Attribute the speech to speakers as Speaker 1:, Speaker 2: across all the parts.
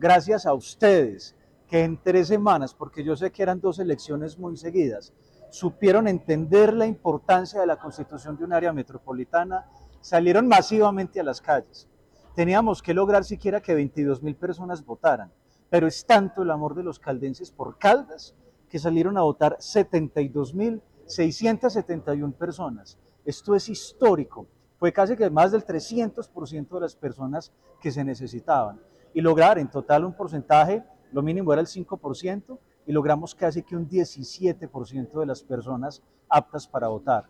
Speaker 1: Gracias a ustedes que en tres semanas, porque yo sé que eran dos elecciones muy seguidas, supieron entender la importancia de la constitución de un área metropolitana, salieron masivamente a las calles. Teníamos que lograr siquiera que 22 mil personas votaran, pero es tanto el amor de los caldenses por Caldas que salieron a votar 72 mil 671 personas. Esto es histórico. Fue casi que más del 300% de las personas que se necesitaban. Y lograr en total un porcentaje, lo mínimo era el 5%, y logramos casi que un 17% de las personas aptas para votar.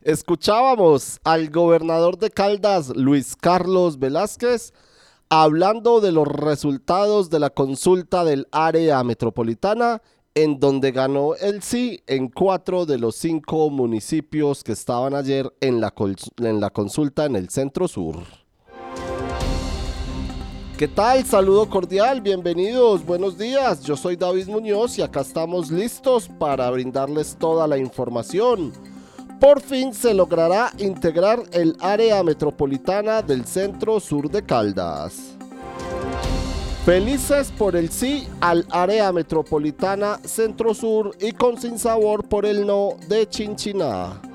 Speaker 2: Escuchábamos al gobernador de Caldas, Luis Carlos Velázquez, hablando de los resultados de la consulta del área metropolitana en donde ganó el sí en cuatro de los cinco municipios que estaban ayer en la, en la consulta en el centro sur. ¿Qué tal? Saludo cordial, bienvenidos, buenos días. Yo soy David Muñoz y acá estamos listos para brindarles toda la información. Por fin se logrará integrar el área metropolitana del centro sur de Caldas. Felices por el sí al área metropolitana Centro Sur y con sin sabor por el no de Chinchiná.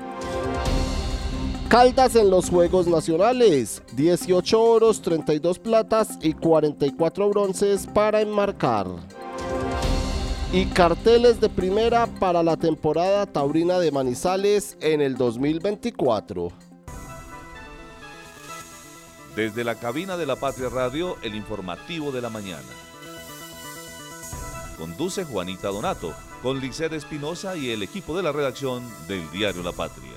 Speaker 2: Caldas en los Juegos Nacionales, 18 oros, 32 platas y 44 bronces para enmarcar. Y carteles de primera para la temporada taurina de Manizales en el 2024.
Speaker 3: Desde la cabina de la Patria Radio, el informativo de la mañana. Conduce Juanita Donato, con Liced Espinosa y el equipo de la redacción del diario La Patria.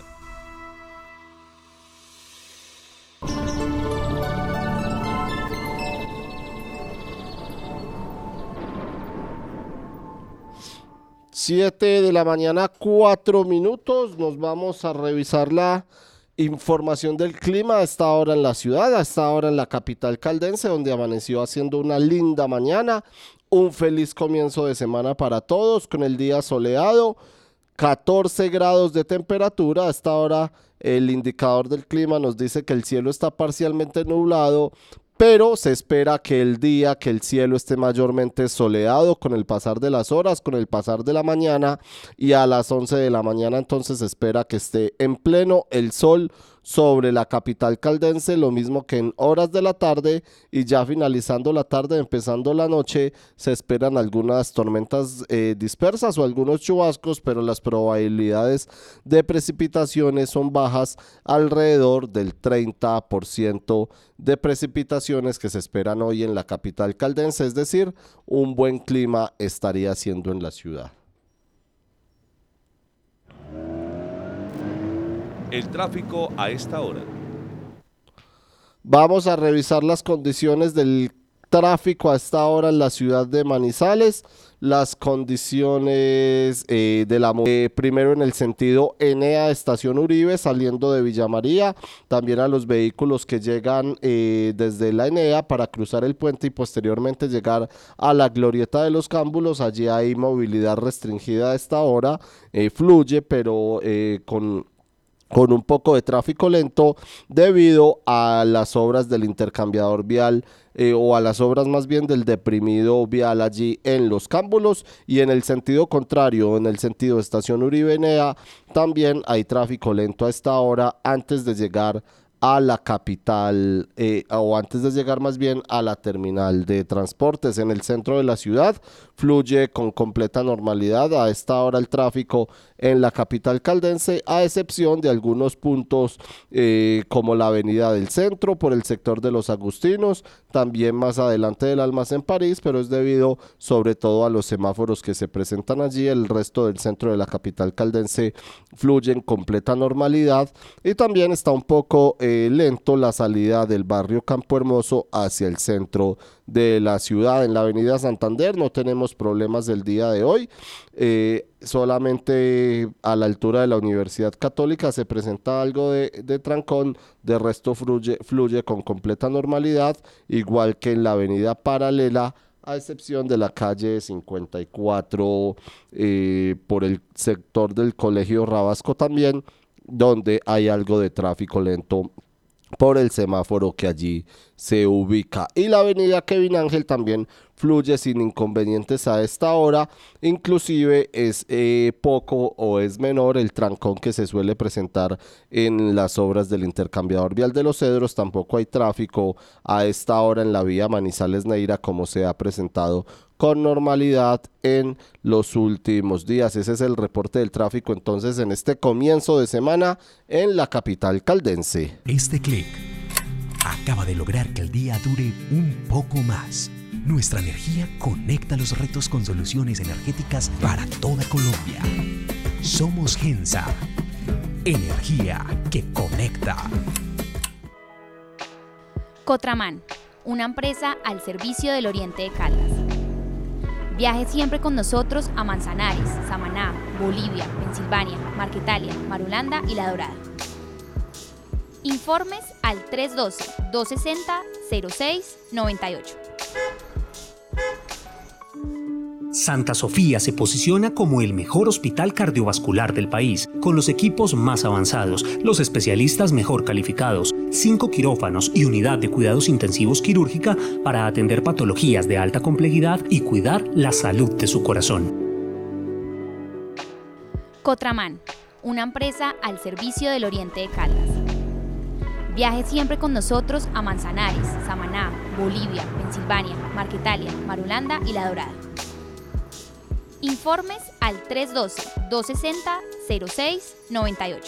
Speaker 2: Siete de la mañana, cuatro minutos. Nos vamos a revisar la Información del clima a esta hora en la ciudad, a esta hora en la capital caldense, donde amaneció haciendo una linda mañana. Un feliz comienzo de semana para todos, con el día soleado, 14 grados de temperatura. A esta hora el indicador del clima nos dice que el cielo está parcialmente nublado, pero se espera que el día, que el cielo esté mayormente soleado con el pasar de las horas, con el pasar de la mañana y a las 11 de la mañana entonces se espera que esté en pleno el sol sobre la capital caldense, lo mismo que en horas de la tarde y ya finalizando la tarde, empezando la noche, se esperan algunas tormentas eh, dispersas o algunos chubascos, pero las probabilidades de precipitaciones son bajas alrededor del 30% de precipitaciones que se esperan hoy en la capital caldense, es decir, un buen clima estaría siendo en la ciudad.
Speaker 3: El tráfico a esta hora.
Speaker 2: Vamos a revisar las condiciones del tráfico a esta hora en la ciudad de Manizales. Las condiciones eh, de la eh, primero en el sentido Enea Estación Uribe saliendo de Villa María, también a los vehículos que llegan eh, desde la Enea para cruzar el puente y posteriormente llegar a la Glorieta de los Cámbulos. Allí hay movilidad restringida a esta hora, fluye pero con con un poco de tráfico lento debido a las obras del intercambiador vial eh, o a las obras más bien del deprimido vial allí en los cámbulos. Y en el sentido contrario, en el sentido de estación Uribenea, también hay tráfico lento a esta hora antes de llegar a la capital eh, o antes de llegar más bien a la terminal de transportes en el centro de la ciudad fluye con completa normalidad a esta hora el tráfico en la capital caldense, a excepción de algunos puntos eh, como la avenida del centro, por el sector de los Agustinos, también más adelante del almacén París, pero es debido sobre todo a los semáforos que se presentan allí. El resto del centro de la capital caldense fluye en completa normalidad y también está un poco eh, lento la salida del barrio Campo Hermoso hacia el centro de la ciudad. En la avenida Santander no tenemos problemas del día de hoy. Eh, solamente a la altura de la Universidad Católica se presenta algo de, trancón, de resto fluye, fluye con completa normalidad, igual que en la avenida paralela a excepción de la calle 54 eh, por el sector del Colegio Rabasco también, donde hay algo de tráfico lento por el semáforo que allí se ubica. Y la avenida Kevin Ángel también fluye sin inconvenientes a esta hora, inclusive es eh, poco o es menor el trancón que se suele presentar en las obras del intercambiador vial de los Cedros, tampoco hay tráfico a esta hora en la vía Manizales Neira como se ha presentado con normalidad en los últimos días. Ese es el reporte del tráfico entonces en este comienzo de semana en la capital caldense.
Speaker 4: Este clic acaba de lograr que el día dure un poco más. Nuestra energía conecta los retos con soluciones energéticas para toda Colombia. Somos Gensa. Energía que conecta.
Speaker 5: Cotraman, una empresa al servicio del Oriente de Caldas Viaje siempre con nosotros a Manzanares, Samaná, Bolivia, Pensilvania, Marquetalia, Marulanda y La Dorada. Informes al 312-260-0698.
Speaker 4: Santa Sofía se posiciona como el mejor hospital cardiovascular del país, con los equipos más avanzados, los especialistas mejor calificados, cinco quirófanos y unidad de cuidados intensivos quirúrgica para atender patologías de alta complejidad y cuidar la salud de su corazón.
Speaker 5: Cotraman, una empresa al servicio del Oriente de Caldas. Viaje siempre con nosotros a Manzanares, Samaná, Bolivia, Pensilvania, Marquetalia, Marulanda y La Dorada. Informes al 312-260-0698.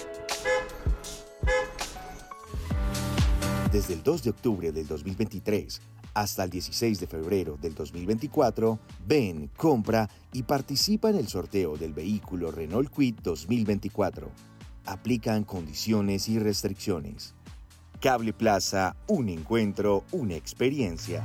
Speaker 6: Desde el 2 de octubre del 2023 hasta el 16 de febrero del 2024, ven, compra y participa en el sorteo del vehículo Renault Quid 2024. Aplican condiciones y restricciones. Cable Plaza, un encuentro, una experiencia.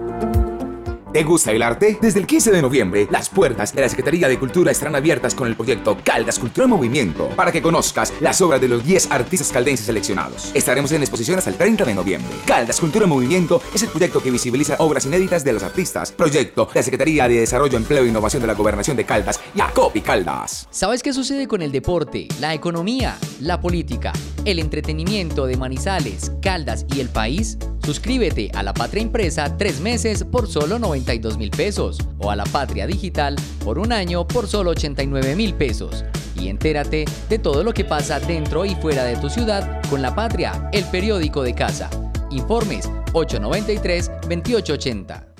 Speaker 7: ¿Te gusta el arte? Desde el 15 de noviembre, las puertas de la Secretaría de Cultura estarán abiertas con el proyecto Caldas Cultura en Movimiento para que conozcas las obras de los 10 artistas caldenses seleccionados. Estaremos en exposición hasta el 30 de noviembre. Caldas Cultura en Movimiento es el proyecto que visibiliza obras inéditas de los artistas. Proyecto de la Secretaría de Desarrollo, Empleo e Innovación de la Gobernación de Caldas, y Caldas.
Speaker 8: ¿Sabes qué sucede con el deporte, la economía, la política, el entretenimiento de Manizales, Caldas y el país? Suscríbete a La Patria Impresa tres meses por solo 92 mil pesos o a La Patria Digital por un año por solo 89 mil pesos. Y entérate de todo lo que pasa dentro y fuera de tu ciudad con La Patria, el periódico de casa. Informes 893-2880.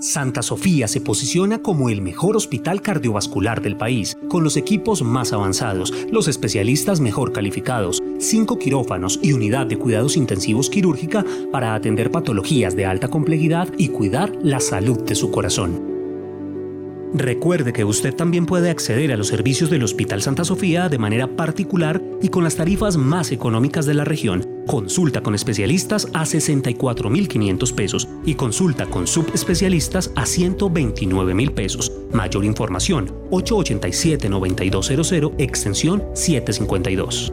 Speaker 4: Santa Sofía se posiciona como el mejor hospital cardiovascular del país, con los equipos más avanzados, los especialistas mejor calificados, cinco quirófanos y unidad de cuidados intensivos quirúrgica para atender patologías de alta complejidad y cuidar la salud de su corazón. Recuerde que usted también puede acceder a los servicios del Hospital Santa Sofía de manera particular y con las tarifas más económicas de la región. Consulta con especialistas a 64.500 pesos y consulta con subespecialistas a 129.000 pesos. Mayor información 887-9200 extensión 752.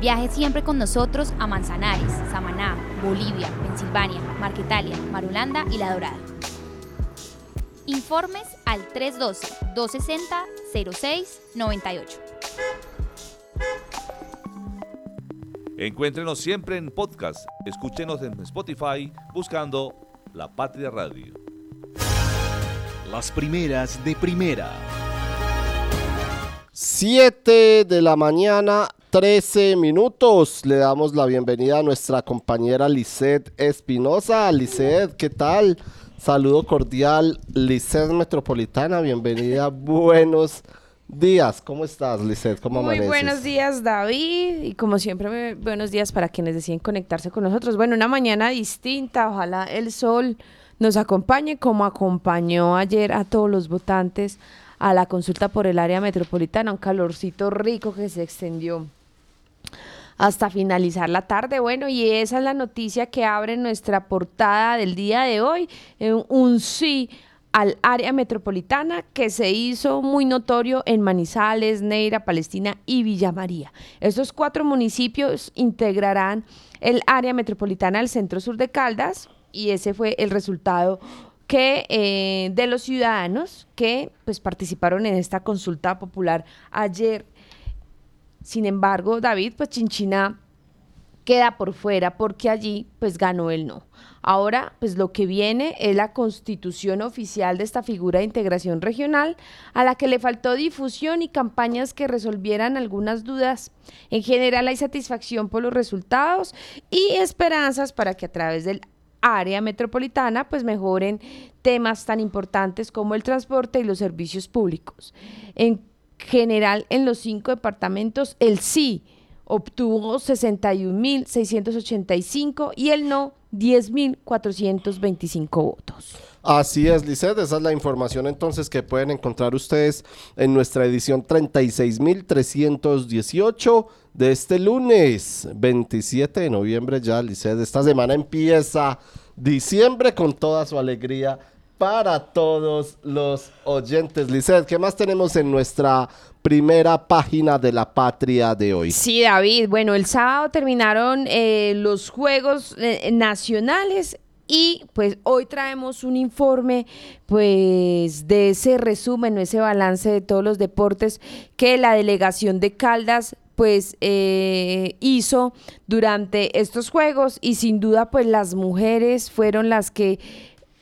Speaker 5: Viaje siempre con nosotros a Manzanares, Samaná, Bolivia, Pensilvania, Marquetalia, Marulanda y La Dorada. Informes al 312-260-0698.
Speaker 3: Encuéntrenos siempre en podcast. Escúchenos en Spotify buscando La Patria Radio.
Speaker 9: Las primeras de primera.
Speaker 2: 7 de la mañana, 13 minutos. Le damos la bienvenida a nuestra compañera Lisette Espinosa. Lisette, ¿qué tal? Saludo cordial, Lisette Metropolitana, bienvenida, buenos días. ¿Cómo estás, Lisette? ¿Cómo
Speaker 10: Muy
Speaker 2: amaneces?
Speaker 10: buenos días, David. Y como siempre, buenos días para quienes deciden conectarse con nosotros. Bueno, una mañana distinta, ojalá el sol nos acompañe como acompañó ayer a todos los votantes a la consulta por el área metropolitana, un calorcito rico que se extendió hasta finalizar la tarde. Bueno, y esa es la noticia que abre nuestra portada del día de hoy, eh, un sí al área metropolitana que se hizo muy notorio en Manizales, Neira, Palestina y Villa María. Estos cuatro municipios integrarán el área metropolitana del centro sur de Caldas y ese fue el resultado que eh, de los ciudadanos que pues participaron en esta consulta popular ayer. Sin embargo, David, pues Chinchina queda por fuera porque allí pues ganó el no. Ahora, pues lo que viene es la constitución oficial de esta figura de integración regional, a la que le faltó difusión y campañas que resolvieran algunas dudas. En general hay satisfacción por los resultados y esperanzas para que a través del área metropolitana pues mejoren temas tan importantes como el transporte y los servicios públicos. En general, en los cinco departamentos, el sí obtuvo 61.685 y el no 10.425 votos.
Speaker 2: Así es, Lisset, esa es la información entonces que pueden encontrar ustedes en nuestra edición 36.318 de este lunes 27 de noviembre ya, Lisset. Esta semana empieza diciembre con toda su alegría para todos los oyentes. Lisset, ¿qué más tenemos en nuestra primera página de la patria de hoy?
Speaker 10: Sí, David. Bueno, el sábado terminaron eh, los Juegos eh, Nacionales y pues hoy traemos un informe pues de ese resumen, ese balance de todos los deportes que la delegación de Caldas pues eh, hizo durante estos juegos y sin duda pues las mujeres fueron las que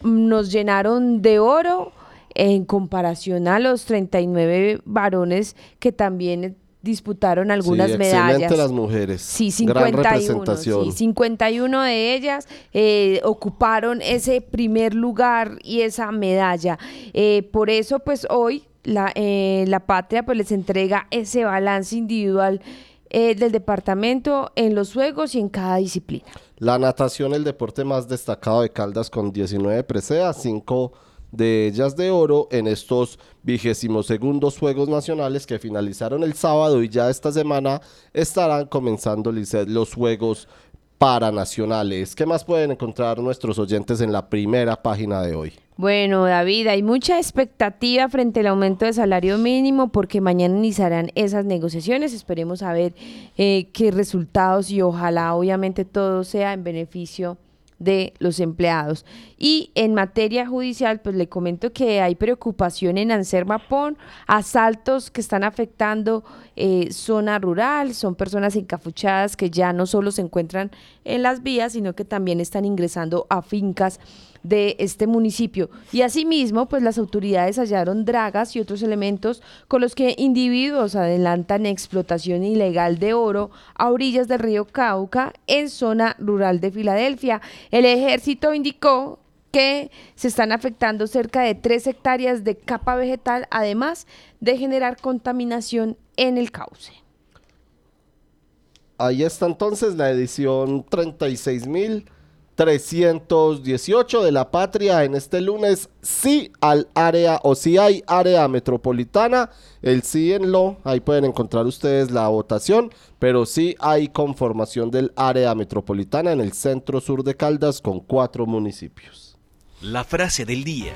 Speaker 10: nos llenaron de oro en comparación a los 39 varones que también disputaron algunas
Speaker 2: sí,
Speaker 10: medallas.
Speaker 2: Las mujeres.
Speaker 10: Sí, 51.
Speaker 2: Gran representación.
Speaker 10: Sí, 51 de ellas eh, ocuparon ese primer lugar y esa medalla. Eh, por eso, pues hoy la, eh, la patria pues les entrega ese balance individual eh, del departamento en los juegos y en cada disciplina.
Speaker 2: La natación, el deporte más destacado de Caldas con 19 preseas, 5 de ellas de oro en estos vigésimos segundos Juegos Nacionales que finalizaron el sábado y ya esta semana estarán comenzando los Juegos Paranacionales. ¿Qué más pueden encontrar nuestros oyentes en la primera página de hoy?
Speaker 10: Bueno, David, hay mucha expectativa frente al aumento del salario mínimo porque mañana iniciarán esas negociaciones. Esperemos a ver eh, qué resultados y ojalá obviamente todo sea en beneficio de los empleados. Y en materia judicial, pues le comento que hay preocupación en Anserma por asaltos que están afectando eh, zona rural, son personas encafuchadas que ya no solo se encuentran en las vías, sino que también están ingresando a fincas de este municipio. Y asimismo, pues las autoridades hallaron dragas y otros elementos con los que individuos adelantan explotación ilegal de oro a orillas del río Cauca en zona rural de Filadelfia. El ejército indicó que se están afectando cerca de tres hectáreas de capa vegetal, además de generar contaminación en el cauce.
Speaker 2: Ahí está entonces la edición 36.000 318 de la patria en este lunes sí al área o si hay área metropolitana el sí en lo ahí pueden encontrar ustedes la votación pero sí hay conformación del área metropolitana en el centro sur de Caldas con cuatro municipios.
Speaker 9: La frase del día.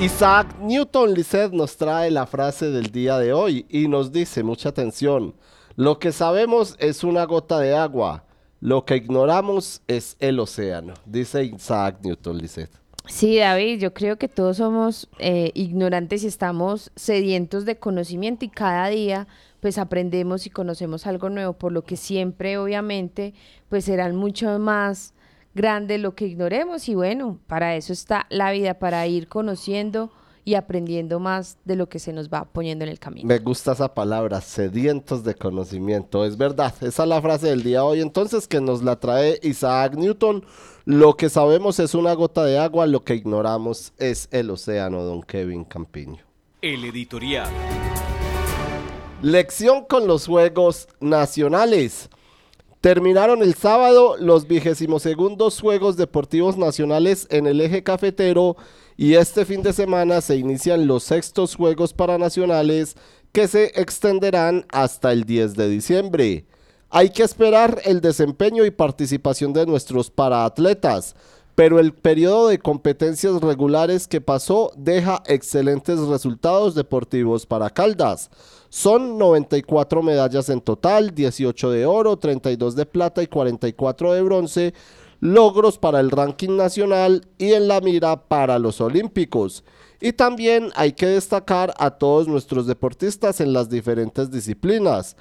Speaker 2: Isaac Newton Lisset nos trae la frase del día de hoy y nos dice mucha atención lo que sabemos es una gota de agua lo que ignoramos es el océano, dice Isaac Newton Lisset.
Speaker 10: Sí, David, yo creo que todos somos eh, ignorantes y estamos sedientos de conocimiento y cada día pues aprendemos y conocemos algo nuevo, por lo que siempre obviamente pues serán mucho más grandes lo que ignoremos y bueno, para eso está la vida, para ir conociendo y aprendiendo más de lo que se nos va poniendo en el camino.
Speaker 2: Me gusta esa palabra, sedientos de conocimiento. Es verdad, esa es la frase del día hoy entonces que nos la trae Isaac Newton. Lo que sabemos es una gota de agua, lo que ignoramos es el océano, don Kevin Campiño.
Speaker 9: El editorial.
Speaker 2: Lección con los Juegos Nacionales. Terminaron el sábado los vigésimos segundos Juegos Deportivos Nacionales en el eje cafetero y este fin de semana se inician los sextos Juegos Paranacionales que se extenderán hasta el 10 de diciembre. Hay que esperar el desempeño y participación de nuestros paraatletas, pero el periodo de competencias regulares que pasó deja excelentes resultados deportivos para Caldas. Son 94 medallas en total, 18 de oro, 32 de plata y 44 de bronce, logros para el ranking nacional y en la mira para los olímpicos. Y también hay que destacar a todos nuestros deportistas en las diferentes disciplinas.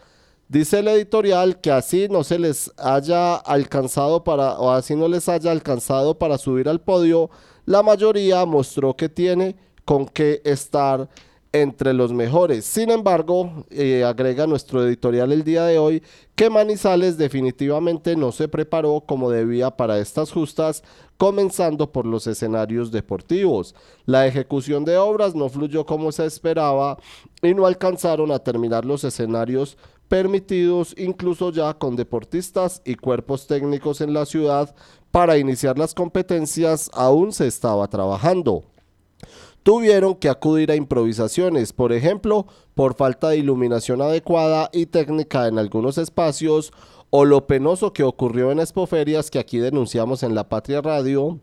Speaker 2: Dice el editorial que así no se les haya alcanzado para o así no les haya alcanzado para subir al podio, la mayoría mostró que tiene con qué estar entre los mejores. Sin embargo, eh, agrega nuestro editorial el día de hoy que Manizales definitivamente no se preparó como debía para estas justas, comenzando por los escenarios deportivos. La ejecución de obras no fluyó como se esperaba y no alcanzaron a terminar los escenarios permitidos incluso ya con deportistas y cuerpos técnicos en la ciudad para iniciar las competencias aún se estaba trabajando tuvieron que acudir a improvisaciones, por ejemplo, por falta de iluminación adecuada y técnica en algunos espacios, o lo penoso que ocurrió en expoferias que aquí denunciamos en la Patria Radio,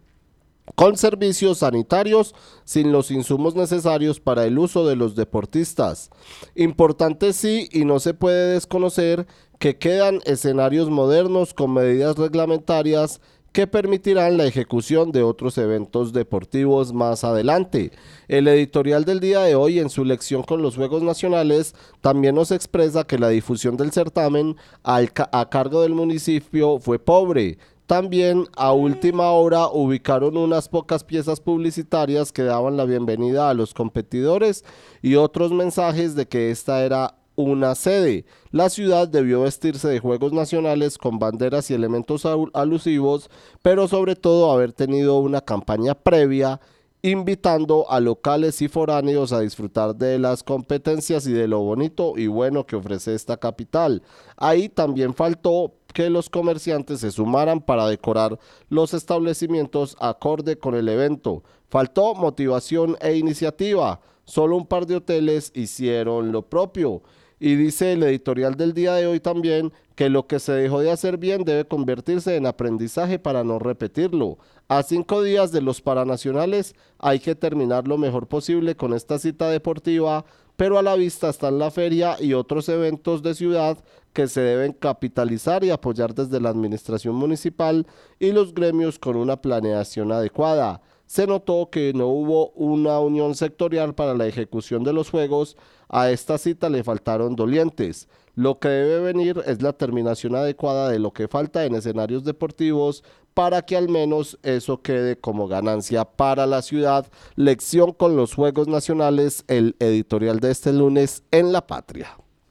Speaker 2: con servicios sanitarios sin los insumos necesarios para el uso de los deportistas. Importante sí y no se puede desconocer que quedan escenarios modernos con medidas reglamentarias que permitirán la ejecución de otros eventos deportivos más adelante. El editorial del día de hoy, en su lección con los Juegos Nacionales, también nos expresa que la difusión del certamen a cargo del municipio fue pobre. También a última hora ubicaron unas pocas piezas publicitarias que daban la bienvenida a los competidores y otros mensajes de que esta era una sede. La ciudad debió vestirse de juegos nacionales con banderas y elementos alusivos, pero sobre todo haber tenido una campaña previa invitando a locales y foráneos a disfrutar de las competencias y de lo bonito y bueno que ofrece esta capital. Ahí también faltó que los comerciantes se sumaran para decorar los establecimientos acorde con el evento. Faltó motivación e iniciativa. Solo un par de hoteles hicieron lo propio. Y dice el editorial del día de hoy también que lo que se dejó de hacer bien debe convertirse en aprendizaje para no repetirlo. A cinco días de los Paranacionales hay que terminar lo mejor posible con esta cita deportiva, pero a la vista están la feria y otros eventos de ciudad que se deben capitalizar y apoyar desde la administración municipal y los gremios con una planeación adecuada. Se notó que no hubo una unión sectorial para la ejecución de los juegos. A esta cita le faltaron dolientes. Lo que debe venir es la terminación adecuada de lo que falta en escenarios deportivos para que al menos eso quede como ganancia para la ciudad. Lección con los Juegos Nacionales, el editorial de este lunes en La Patria.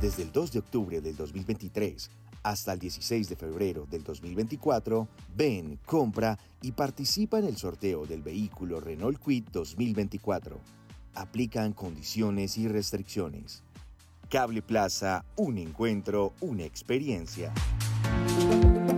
Speaker 6: Desde el 2 de octubre del 2023 hasta el 16 de febrero del 2024, ven, compra y participa en el sorteo del vehículo Renault Kwid 2024. Aplican condiciones y restricciones. Cable Plaza, un encuentro, una experiencia.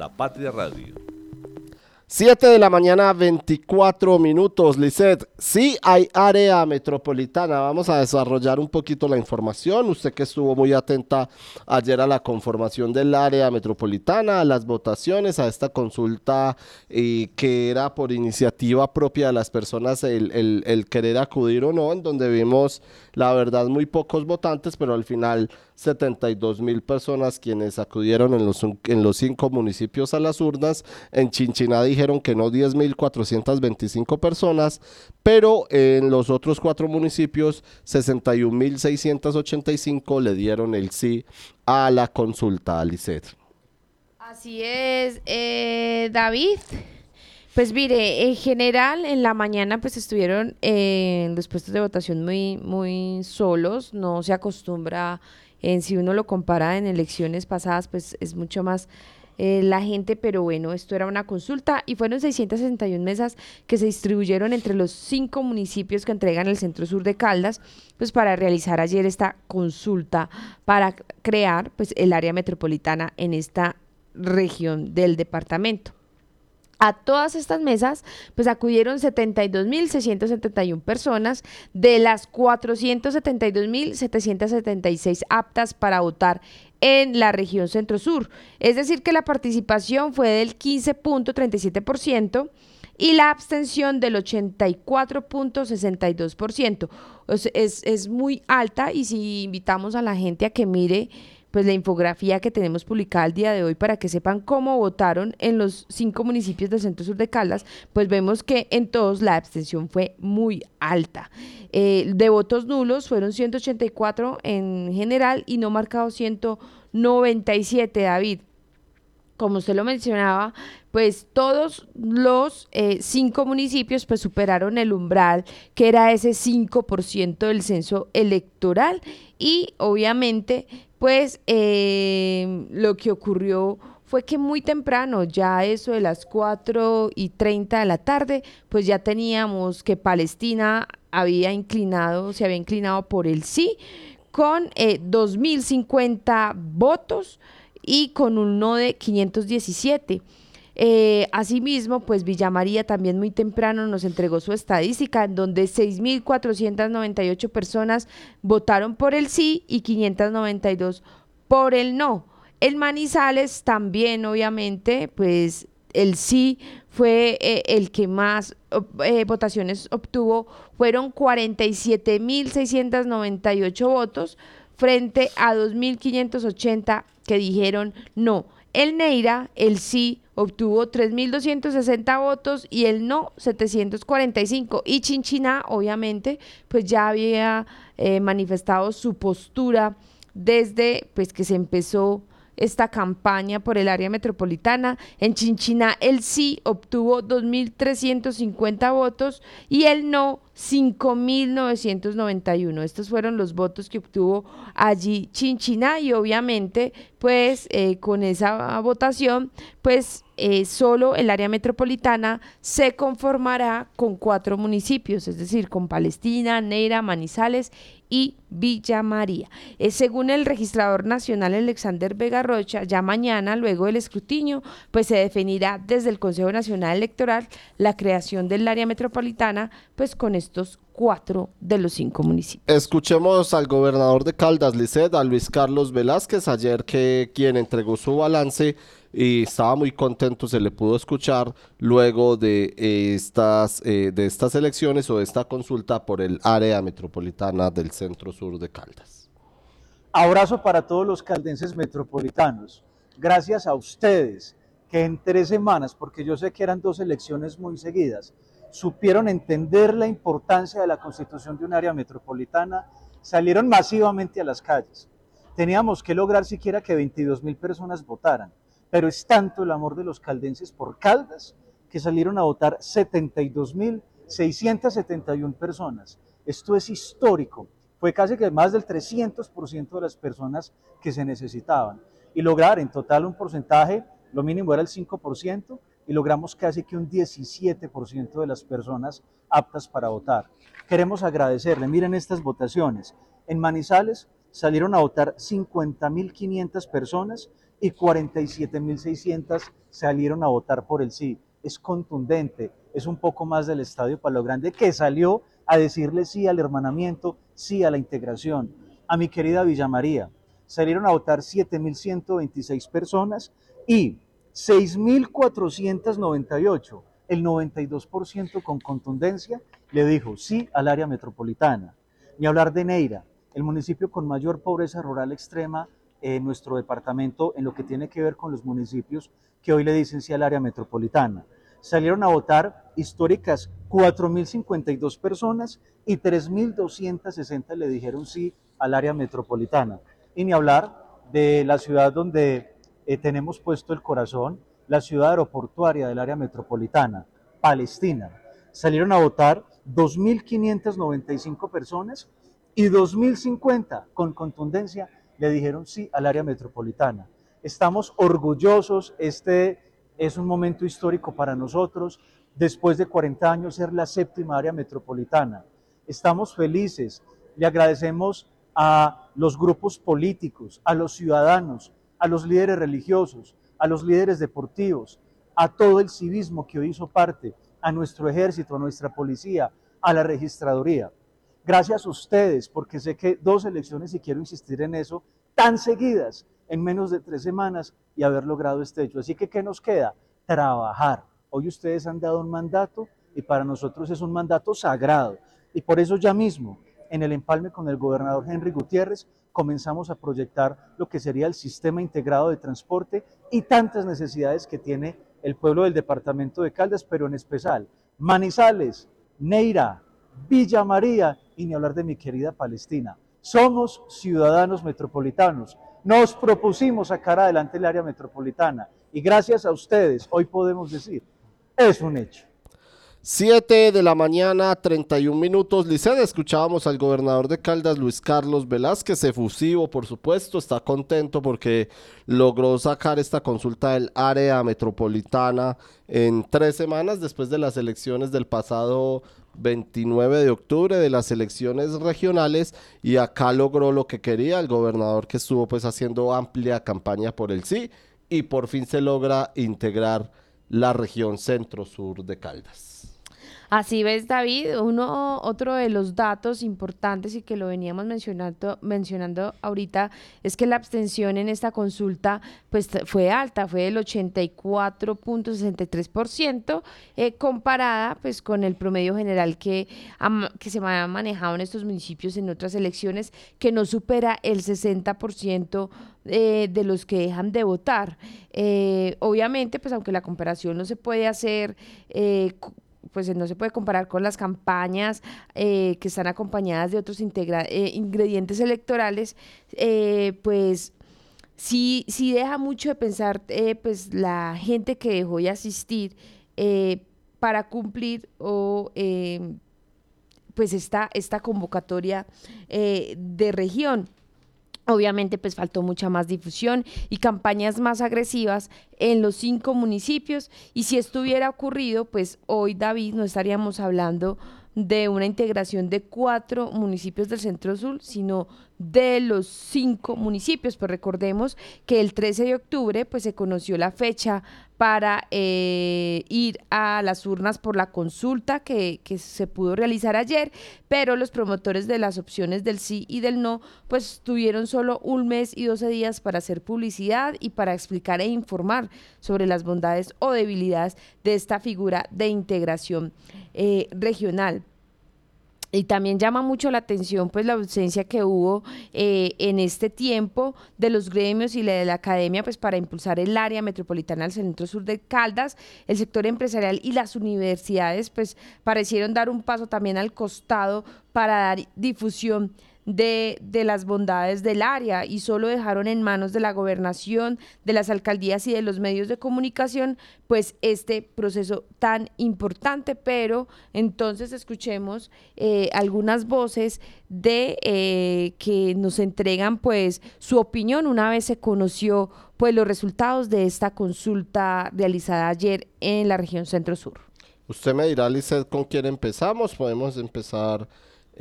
Speaker 11: La Patria Radio.
Speaker 2: 7 de la mañana, 24 minutos. Lisset, sí hay área metropolitana. Vamos a desarrollar un poquito la información. Usted que estuvo muy atenta ayer a la conformación del área metropolitana, a las votaciones, a esta consulta eh, que era por iniciativa propia de las personas el querer acudir o no, en donde vimos, la verdad, muy pocos votantes, pero al final 72 mil personas quienes acudieron en los, en los cinco municipios a las urnas. En Chinchiná dijeron que no 10 mil 425 personas, pero en los otros cuatro municipios 61 mil 685 le dieron el sí a la consulta, Alicet.
Speaker 10: Así es, eh, David. Pues mire, en general en la mañana pues estuvieron eh, los puestos de votación muy, muy solos, no se acostumbra, en si uno lo compara en elecciones pasadas pues es mucho más eh, la gente, pero bueno, esto era una consulta y fueron 661 mesas que se distribuyeron entre los cinco municipios que entregan el centro sur de Caldas, pues para realizar ayer esta consulta para crear pues el área metropolitana en esta región del departamento. A todas estas mesas, pues acudieron 72.671 personas, de las 472.776 aptas para votar en la región centro-sur. Es decir, que la participación fue del 15.37% y la abstención del 84.62%. O sea, es, es muy alta y si invitamos a la gente a que mire pues la infografía que tenemos publicada el día de hoy para que sepan cómo votaron en los cinco municipios del centro sur de Caldas, pues vemos que en todos la abstención fue muy alta. Eh, de votos nulos fueron 184 en general y no marcados 197, David como usted lo mencionaba, pues todos los eh, cinco municipios pues superaron el umbral que era ese 5% del censo electoral. Y obviamente pues eh, lo que ocurrió fue que muy temprano, ya eso de las 4 y 30 de la tarde, pues ya teníamos que Palestina había inclinado, se había inclinado por el sí, con eh, 2.050 votos y con un no de 517. Eh, asimismo, pues Villa María también muy temprano nos entregó su estadística en donde 6.498 personas votaron por el sí y 592 por el no. En Manizales también, obviamente, pues el sí fue eh, el que más eh, votaciones obtuvo, fueron 47.698 votos frente a 2.580 que dijeron no. El Neira, el sí, obtuvo 3.260 votos y el no 745. Y Chinchina, obviamente, pues ya había eh, manifestado su postura desde pues que se empezó esta campaña por el área metropolitana. En Chinchina el sí obtuvo 2.350 votos y el no 5.991. Estos fueron los votos que obtuvo allí Chinchina y obviamente pues eh, con esa votación pues eh, solo el área metropolitana se conformará con cuatro municipios, es decir, con Palestina, Neira, Manizales y Villa María. Eh, según el registrador nacional Alexander Vega Rocha, ya mañana, luego del escrutinio, pues se definirá desde el Consejo Nacional Electoral la creación del área metropolitana, pues con estos cuatro de los cinco municipios.
Speaker 2: Escuchemos al gobernador de Caldas, Liced, a Luis Carlos Velázquez, ayer que quien entregó su balance y estaba muy contento, se le pudo escuchar luego de estas, eh, de estas elecciones o de esta consulta por el área metropolitana del centro sur de Caldas.
Speaker 1: Abrazo para todos los caldenses metropolitanos. Gracias a ustedes que en tres semanas, porque yo sé que eran dos elecciones muy seguidas, supieron entender la importancia de la constitución de un área metropolitana, salieron masivamente a las calles. Teníamos que lograr siquiera que 22 mil personas votaran, pero es tanto el amor de los caldenses por Caldas que salieron a votar 72 mil 671 personas. Esto es histórico. Fue casi que más del 300% de las personas que se necesitaban. Y lograr en total un porcentaje, lo mínimo era el 5%, y logramos casi que un 17% de las personas aptas para votar. Queremos agradecerle, miren estas votaciones. En Manizales salieron a votar 50.500 personas y 47.600 salieron a votar por el sí. Es contundente, es un poco más del Estadio Palo Grande que salió a decirle sí al hermanamiento, sí a la integración. A mi querida Villa María, salieron a votar 7.126 personas y 6.498, el 92% con contundencia, le dijo sí al área metropolitana. Ni hablar de Neira, el municipio con mayor pobreza rural extrema en nuestro departamento en lo que tiene que ver con los municipios que hoy le dicen sí al área metropolitana. Salieron a votar históricas 4.052 personas y 3.260 le dijeron sí al área metropolitana. Y ni hablar de la ciudad donde eh, tenemos puesto el corazón, la ciudad aeroportuaria del área metropolitana, Palestina. Salieron a votar 2.595 personas y 2.050 con contundencia le dijeron sí al área metropolitana. Estamos orgullosos, este es un momento histórico para nosotros, después de 40 años ser la séptima área metropolitana. Estamos felices, le agradecemos a los grupos políticos, a los ciudadanos, a los líderes religiosos, a los líderes deportivos, a todo el civismo que hoy hizo parte, a nuestro ejército, a nuestra policía, a la registraduría. Gracias a ustedes, porque sé que dos elecciones, y quiero insistir en eso, tan seguidas, en menos de tres semanas, y haber logrado este hecho. Así que, ¿qué nos queda? Trabajar. Hoy ustedes han dado un mandato y para nosotros es un mandato sagrado. Y por eso ya mismo, en el empalme con el gobernador Henry Gutiérrez, comenzamos a proyectar lo que sería el sistema integrado de transporte y tantas necesidades que tiene el pueblo del departamento de Caldas, pero en especial Manizales, Neira, Villa María y ni hablar de mi querida Palestina. Somos ciudadanos metropolitanos. Nos propusimos sacar adelante el área metropolitana y gracias a ustedes hoy podemos decir, es un hecho.
Speaker 2: 7 de la mañana, 31 minutos. Licen, escuchábamos al gobernador de Caldas, Luis Carlos Velázquez, efusivo, por supuesto, está contento porque logró sacar esta consulta del área metropolitana en tres semanas después de las elecciones del pasado 29 de octubre, de las elecciones regionales, y acá logró lo que quería el gobernador que estuvo pues haciendo amplia campaña por el sí, y por fin se logra integrar la región centro-sur de Caldas.
Speaker 10: Así ves, David, uno, otro de los datos importantes y que lo veníamos mencionando, mencionando ahorita es que la abstención en esta consulta pues fue alta, fue del 84.63% eh, comparada pues con el promedio general que, que se ha manejado en estos municipios en otras elecciones que no supera el 60% eh, de los que dejan de votar. Eh, obviamente, pues aunque la comparación no se puede hacer eh, pues no se puede comparar con las campañas que están acompañadas de otros ingredientes electorales, pues sí, sí deja mucho de pensar pues la gente que dejó de asistir para cumplir o pues esta, esta convocatoria de región. Obviamente, pues faltó mucha más difusión y campañas más agresivas en los cinco municipios. Y si esto hubiera ocurrido, pues hoy, David, no estaríamos hablando de una integración de cuatro municipios del Centro Sur, sino de los cinco municipios. Pues recordemos que el 13 de octubre pues se conoció la fecha para eh, ir a las urnas por la consulta que, que, se pudo realizar ayer, pero los promotores de las opciones del sí y del no pues tuvieron solo un mes y 12 días para hacer publicidad y para explicar e informar sobre las bondades o debilidades de esta figura de integración eh, regional. Y también llama mucho la atención pues la ausencia que hubo eh, en este tiempo de los gremios y de la academia pues para impulsar el área metropolitana del centro sur de Caldas, el sector empresarial y las universidades pues parecieron dar un paso también al costado para dar difusión de, las bondades del área y solo dejaron en manos de la gobernación, de las alcaldías y de los medios de comunicación, pues este proceso tan importante. Pero entonces escuchemos eh, algunas voces de eh, que nos entregan pues su opinión una vez se conoció pues los resultados de esta consulta realizada ayer en la región centro sur.
Speaker 2: Usted me dirá, Lizeth, con quién empezamos. Podemos empezar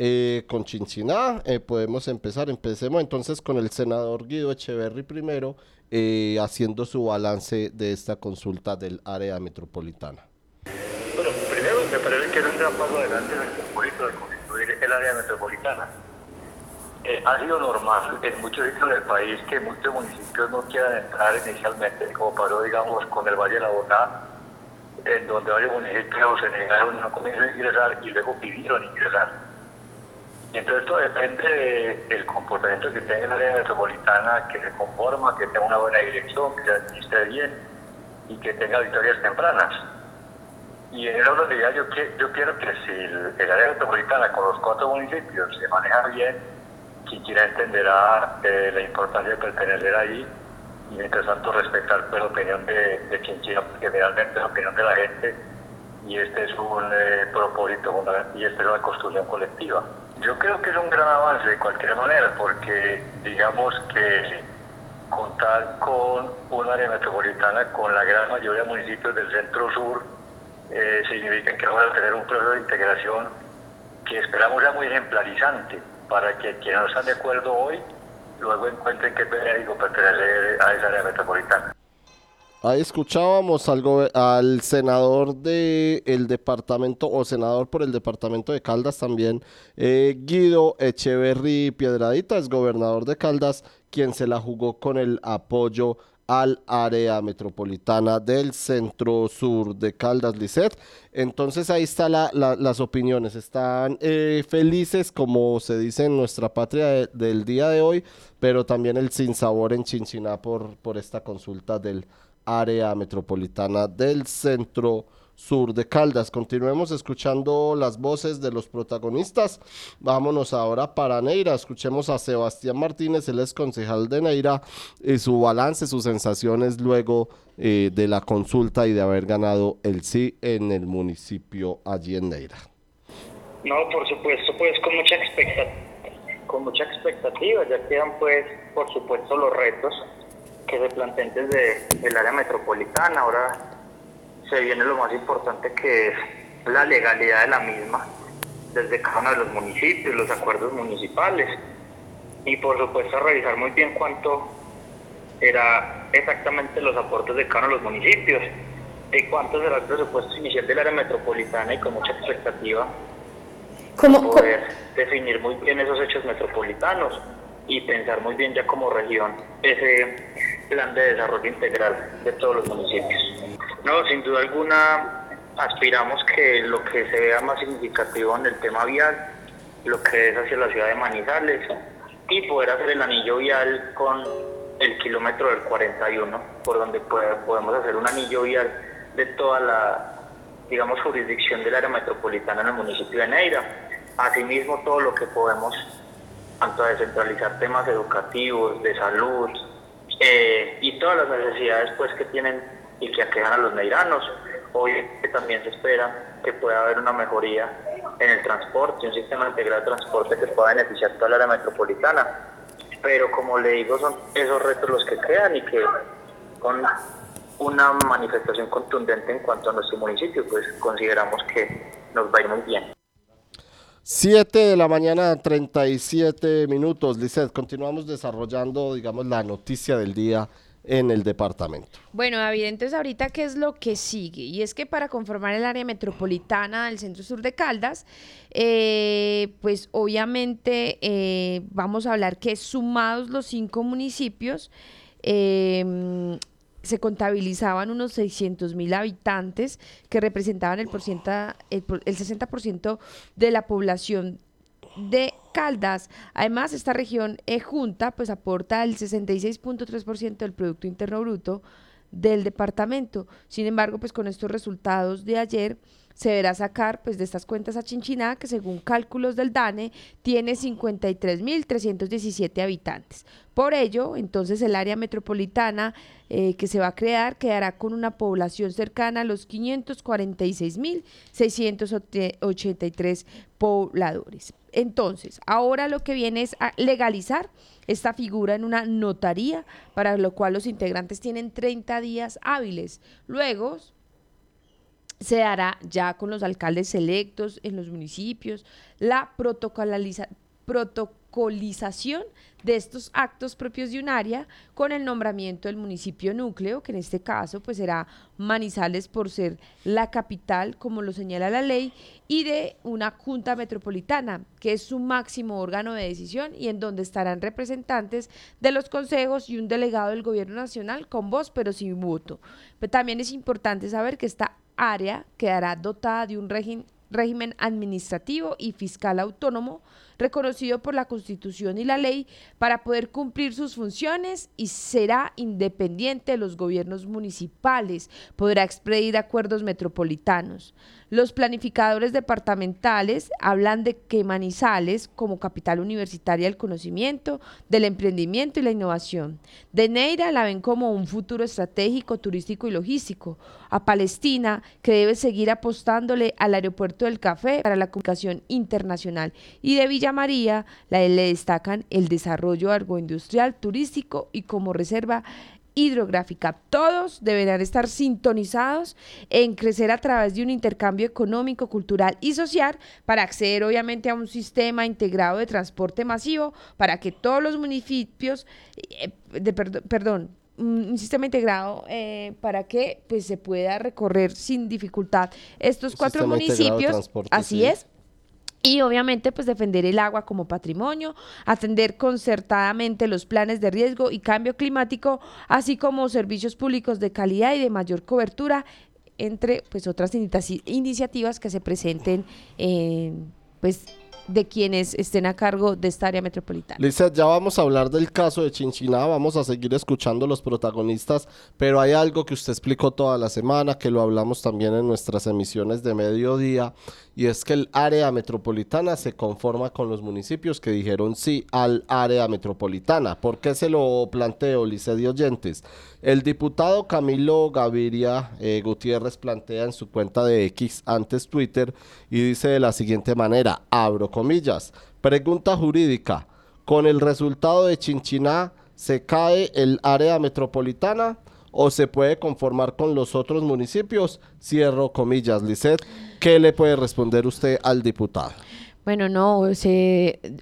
Speaker 2: eh, con Chinchiná. Eh, podemos empezar, empecemos entonces con el senador Guido Echeverry primero, eh, haciendo su balance de esta consulta del área metropolitana.
Speaker 12: Bueno, primero me parece que era un gran paso adelante en el propósito de constituir el área metropolitana. ha sido normal en muchos sitios del país que muchos municipios no quieran entrar inicialmente, como pasó, digamos, con el Valle de la Boca, en donde varios municipios se negaron a ingresar y luego pidieron ingresar. Y entonces esto depende del comportamiento que tenga el área metropolitana, que se conforma, que tenga una buena dirección, que se administre bien y que tenga victorias tempranas. Y en esa realidad yo, yo quiero que si el, área metropolitana con los cuatro municipios se maneja bien, quien quiera entenderá eh, la importancia de pertenecer ahí y mientras tanto respetar pues, la opinión de, de quien quiera, porque la opinión de la gente y este es un eh, propósito y esta es una construcción colectiva. Yo creo que es un gran avance de cualquier manera, porque digamos que contar con un área metropolitana con la gran mayoría de municipios del centro sur eh, significa que vamos a tener un proceso de integración que esperamos sea muy ejemplarizante para que quienes no están de acuerdo hoy luego encuentren que es benéfico pertenecer a esa área metropolitana.
Speaker 2: Ahí escuchábamos al, al senador del el departamento, o senador por el departamento de Caldas también, eh, Guido Echeverry Piedradita, es gobernador de Caldas, quien se la jugó con el apoyo al área metropolitana del centro sur de Caldas Lisset. Entonces ahí están las opiniones, están eh, felices como se dice en nuestra patria del día de hoy, pero también el sinsabor en Chinchiná por, por esta consulta del área metropolitana del centro sur de Caldas. Continuemos escuchando las voces de los protagonistas. Vámonos ahora para Neira. Escuchemos a Sebastián Martínez, el ex concejal de Neira, y su balance, sus sensaciones luego eh, de la consulta y de haber ganado el sí en el municipio allí en Neira.
Speaker 13: No, por supuesto, pues con mucha expectativa, con mucha expectativa, ya quedan pues, por supuesto, los retos que se planteen desde el área metropolitana. Ahora se viene lo más importante que es la legalidad de la misma, desde cada uno de los municipios, los acuerdos municipales. Y por supuesto revisar muy bien cuánto era exactamente los aportes de cada uno de los municipios. de cuánto será el presupuesto inicial del área metropolitana y con mucha expectativa
Speaker 10: ¿Cómo,
Speaker 13: poder definir muy bien esos hechos metropolitanos y pensar muy bien ya como región ese plan de desarrollo integral de todos los municipios. No, sin duda alguna aspiramos que lo que se vea más significativo en el tema vial, lo que es hacia la ciudad de Manizales y poder hacer el anillo vial con el kilómetro del 41, por donde podemos hacer un anillo vial de toda la, digamos, jurisdicción del área metropolitana en el municipio de Neira. Asimismo, todo lo que podemos, tanto a descentralizar temas educativos, de salud, eh, y todas las necesidades pues que tienen y que aquejan a los neiranos. Hoy también se espera que pueda haber una mejoría en el transporte, un sistema integrado de transporte que pueda beneficiar toda la área metropolitana. Pero como le digo, son esos retos los que crean y que con una manifestación contundente en cuanto a nuestro municipio, pues consideramos que nos va a ir muy bien.
Speaker 2: 7 de la mañana, 37 minutos. Lizeth, continuamos desarrollando, digamos, la noticia del día en el departamento.
Speaker 10: Bueno, David, entonces ahorita qué es lo que sigue? Y es que para conformar el área metropolitana del centro sur de Caldas, eh, pues obviamente eh, vamos a hablar que sumados los cinco municipios, eh, se contabilizaban unos 600 mil habitantes que representaban el, el, el 60% de la población de Caldas. Además, esta región e junta pues aporta el 66.3% del Producto Interno Bruto del departamento. Sin embargo, pues con estos resultados de ayer, se verá sacar pues de estas cuentas a Chinchiná, que según cálculos del DANE tiene 53.317 habitantes. Por ello, entonces el área metropolitana eh, que se va a crear quedará con una población cercana a los 546.683 pobladores. Entonces, ahora lo que viene es a legalizar esta figura en una notaría, para lo cual los integrantes tienen 30 días hábiles. Luego, se hará ya con los alcaldes electos en los municipios, la protocolización de estos actos propios de un área con el nombramiento del municipio núcleo, que en este caso pues será Manizales por ser la capital, como lo señala la ley, y de una junta metropolitana, que es su máximo órgano de decisión y en donde estarán representantes de los consejos y un delegado del gobierno nacional con voz pero sin voto. Pero también es importante saber que esta área quedará dotada de un régimen administrativo y fiscal autónomo reconocido por la Constitución y la ley para poder cumplir sus funciones y será independiente de los gobiernos municipales, podrá expedir acuerdos metropolitanos. Los planificadores departamentales hablan de que Manizales, como capital universitaria del conocimiento, del emprendimiento y la innovación. De Neira la ven como un futuro estratégico, turístico y logístico. A Palestina, que debe seguir apostándole al aeropuerto del Café para la comunicación internacional. Y de Villa María, la le destacan el desarrollo agroindustrial, turístico y como reserva hidrográfica. Todos deberán estar sintonizados en crecer a través de un intercambio económico, cultural y social para acceder obviamente a un sistema integrado de transporte masivo para que todos los municipios, eh, de, perdón, un sistema integrado eh, para que pues se pueda recorrer sin dificultad estos cuatro municipios. Así es y obviamente pues defender el agua como patrimonio, atender concertadamente los planes de riesgo y cambio climático, así como servicios públicos de calidad y de mayor cobertura, entre pues otras iniciativas que se presenten pues de quienes estén a cargo de esta área metropolitana.
Speaker 2: Lisa, ya vamos a hablar del caso de Chinchiná, vamos a seguir escuchando los protagonistas, pero hay algo que usted explicó toda la semana, que lo hablamos también en nuestras emisiones de mediodía, y es que el área metropolitana se conforma con los municipios que dijeron sí al área metropolitana. ¿Por qué se lo planteo, Lice de Oyentes? El diputado Camilo Gaviria eh, Gutiérrez plantea en su cuenta de X, antes Twitter, y dice de la siguiente manera, abro comillas, pregunta jurídica, con el resultado de Chinchiná, ¿se cae el área metropolitana o se puede conformar con los otros municipios? Cierro comillas, Lisset, ¿qué le puede responder usted al diputado?
Speaker 10: Bueno, no,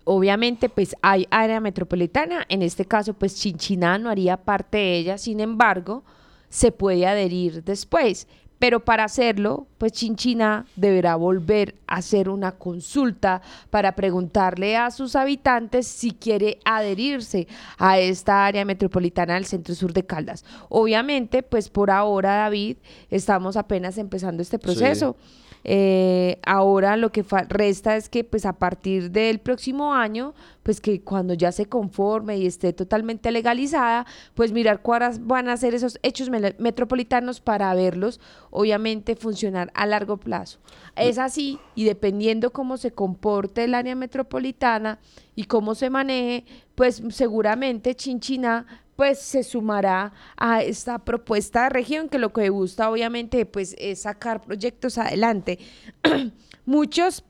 Speaker 10: obviamente pues hay área metropolitana, en este caso pues Chinchiná no haría parte de ella, sin embargo, se puede adherir después, Pero para hacerlo, pues Chinchina deberá volver a hacer una consulta para preguntarle a sus habitantes si quiere adherirse a esta área metropolitana del centro sur de Caldas. Obviamente, pues por ahora, David, estamos apenas empezando este proceso. Eh, ahora lo que resta es que pues a partir del próximo año, pues que cuando ya se conforme y esté totalmente legalizada, pues mirar cuáles van a ser esos hechos metropolitanos para verlos, obviamente, funcionar a largo plazo. Es así y dependiendo cómo se comporte el área metropolitana y cómo se maneje, pues seguramente Chinchina pues se sumará a esta propuesta de región que lo que gusta obviamente pues es sacar proyectos adelante. Muchos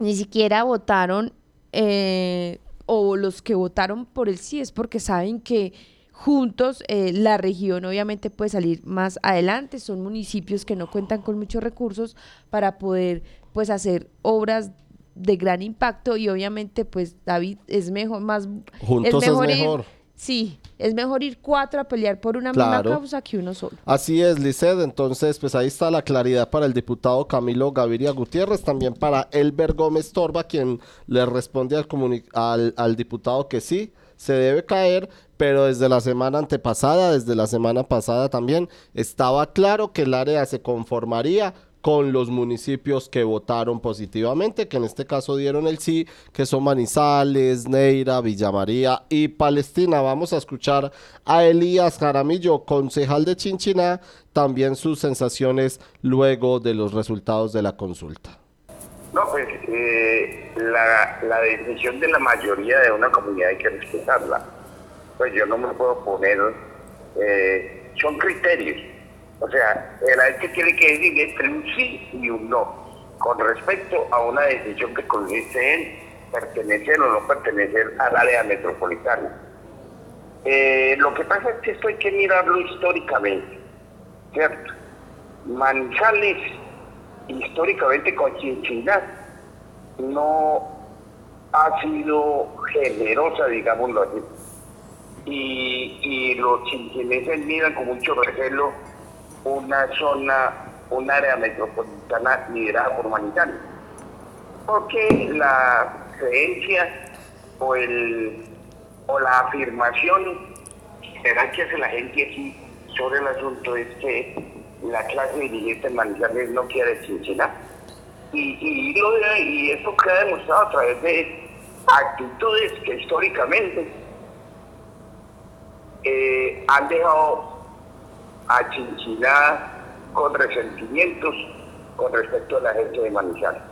Speaker 10: ni siquiera votaron eh, o los que votaron por el sí es porque saben que juntos eh, la región obviamente puede salir más adelante. Son municipios que no cuentan con muchos recursos para poder pues hacer obras de gran impacto y obviamente pues David es mejor más
Speaker 2: juntos es mejor,
Speaker 10: Sí, es mejor ir cuatro a pelear por una misma causa que uno solo.
Speaker 2: Así es, Lisset. Entonces, pues ahí está la claridad para el diputado Camilo Gaviria Gutiérrez, también para Elber Gómez Torba, quien le responde al, al, al diputado que sí, se debe caer, pero desde la semana antepasada, desde la semana pasada también, estaba claro que el área se conformaría con los municipios que votaron positivamente, que en este caso dieron el sí, que son Manizales, Neira, Villa María y Palestina. Vamos a escuchar a Elías Jaramillo, concejal de Chinchiná, también sus sensaciones luego de los resultados de la consulta.
Speaker 14: No, pues eh, la, decisión de la mayoría de una comunidad hay que respetarla. Pues yo no me puedo poner, eh, son criterios o sea, la gente tiene que decir entre un sí y un no con respecto a una decisión que consiste en pertenecer o no pertenecer al área metropolitana. Eh, lo que pasa es que esto hay que mirarlo históricamente, ¿cierto? Manizales, históricamente con Chinchina, no ha sido generosa, digámoslo así. Y, y los chinchineses miran con mucho recelo una zona, un área metropolitana liderada por humanitarios. Porque la creencia o, el, o la afirmación general que hace la gente aquí sobre el asunto es que la clase dirigente en Manizales no quiere Chinchina. Y, y, lo y eso queda demostrado a través de actitudes que históricamente eh, han dejado a Chinchina con resentimientos con respecto a la gente de Manizales.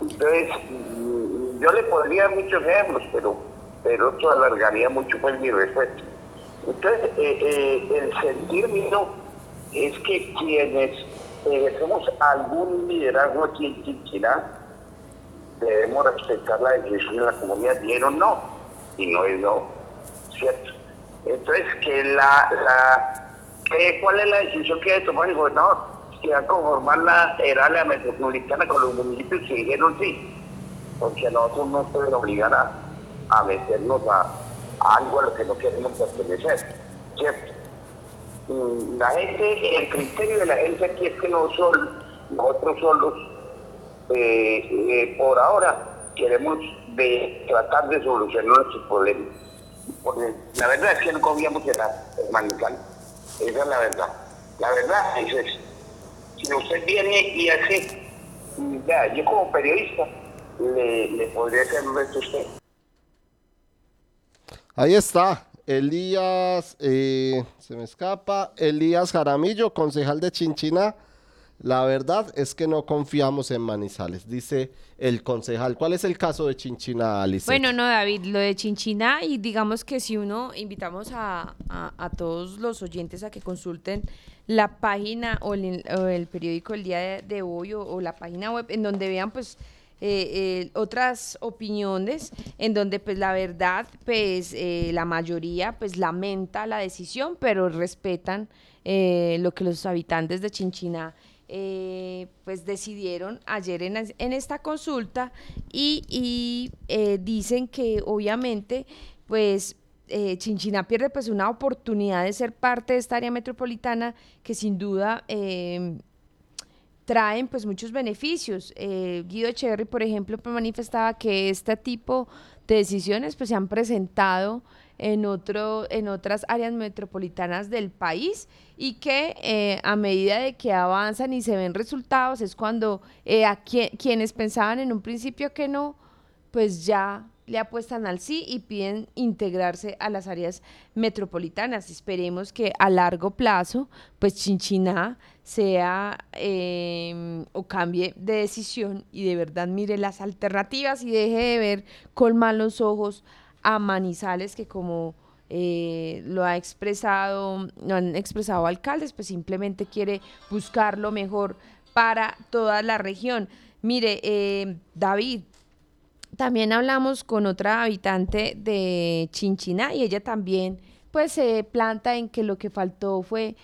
Speaker 14: Entonces, yo le podría dar muchos ejemplos, pero, pero esto alargaría mucho pues mi respeto. Entonces, eh, eh, el sentir mío es que quienes ejercemos algún liderazgo aquí en Chinchina, debemos respetar la decisión de la comunidad, dieron no, y no es no, ¿cierto? Entonces, que la, la ¿cuál es la decisión que debe tomar el gobernador? Si va a conformar la área metropolitana con los municipios que dijeron sí, porque nosotros no pueden obligar a, meternos a, algo a lo que no queremos pertenecer, ¿cierto? La gente, el criterio de la gente aquí es que no son nosotros solos, eh, eh, por ahora queremos de, tratar de solucionar nuestros problemas porque la verdad es que no confiamos en la Esa es la verdad. La verdad es eso. Si usted viene y hace, ya, yo como periodista le, le podría hacer un reto a usted.
Speaker 2: Ahí está. Elías, eh, se me escapa, Elías Jaramillo, concejal de Chinchina la verdad es que no confiamos en Manizales, dice el concejal. ¿Cuál es el caso de Chinchina, Alice?
Speaker 10: Bueno, no, David, lo de Chinchina, y digamos que si uno invitamos a, todos los oyentes a que consulten la página o el, periódico El Día de, Hoy o, la página web, en donde vean pues eh, eh, otras opiniones, en donde pues la verdad, pues eh, la mayoría pues lamenta la decisión, pero respetan lo que los habitantes de Chinchina eh, pues decidieron ayer en, esta consulta y, eh, dicen que obviamente pues eh, Chinchiná pierde pues una oportunidad de ser parte de esta área metropolitana que sin duda eh, traen pues muchos beneficios. Guido Cherry, por ejemplo, pues, manifestaba que este tipo de decisiones pues se han presentado en, otro, en otras áreas metropolitanas del país y que eh, a medida de que avanzan y se ven resultados es cuando eh, a quienes pensaban en un principio que no, pues ya le apuestan al sí y piden integrarse a las áreas metropolitanas. Esperemos que a largo plazo, pues Chinchiná sea em, o cambie de decisión y de verdad mire las alternativas y deje de ver con malos ojos a Manizales que como eh, lo ha expresado, lo han expresado alcaldes, pues simplemente quiere buscar lo mejor para toda la región. Mire, eh, David, también hablamos con otra habitante de Chinchiná y ella también pues se planta en que lo que faltó fue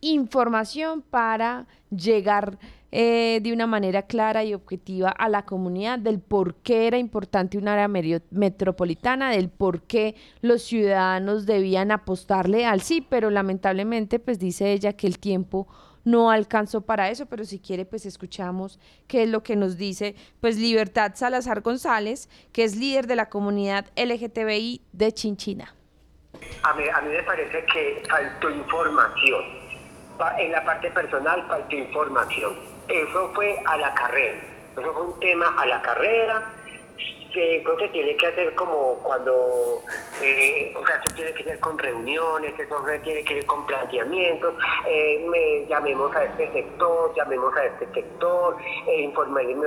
Speaker 10: información para llegar eh, de una manera clara y objetiva a la comunidad del por qué era importante un área metropolitana, del por qué los ciudadanos debían apostarle al sí, pero lamentablemente pues dice ella que el tiempo no alcanzó para eso, pero si quiere pues escuchamos qué es lo que nos dice pues Libertad Salazar González, que es líder de la comunidad LGTBI de Chinchina.
Speaker 15: A mí, a mí me parece que faltó información. En la parte personal faltó información. Eso fue a la carrera. Eso fue un tema a la carrera creo que tiene que hacer como cuando, eh, o sea, eso tiene que ser con reuniones, eso tiene que ser con planteamientos, eh, llamemos a este sector, llamemos a este sector, eh,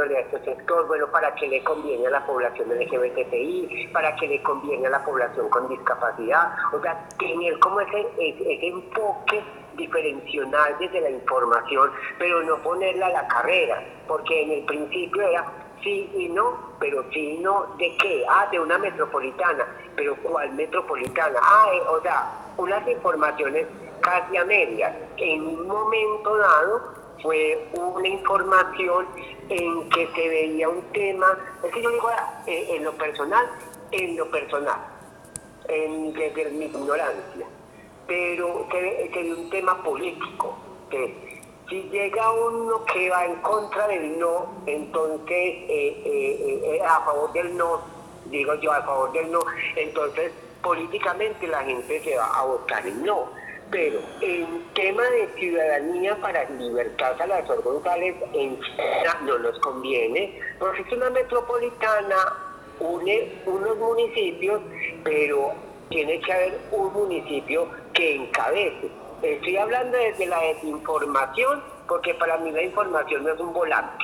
Speaker 15: de este sector, bueno, para que le conviene a la población LGBTI, para que le conviene a la población con discapacidad, o sea, tener como ese, ese enfoque diferencial desde la información, pero no ponerla a la carrera, porque en el principio era sí y no, pero sí y no, ¿de qué? Ah, de una metropolitana, pero ¿cuál metropolitana? Ah, eh, o sea, unas informaciones casi a medias. En un momento dado fue una información en que se veía un tema, es que yo digo eh, en lo personal, en lo personal, en, desde mi ignorancia, pero que, que un tema político, que si llega uno que va en contra del no, entonces eh, eh, eh, a favor del no, digo yo a favor del no, entonces políticamente la gente se va a votar el no. Pero en tema de ciudadanía para libertad las González en China no nos conviene, porque es una metropolitana, une unos municipios, pero tiene que haber un municipio que encabece Estoy hablando desde la desinformación, porque para mí la información no es un volante.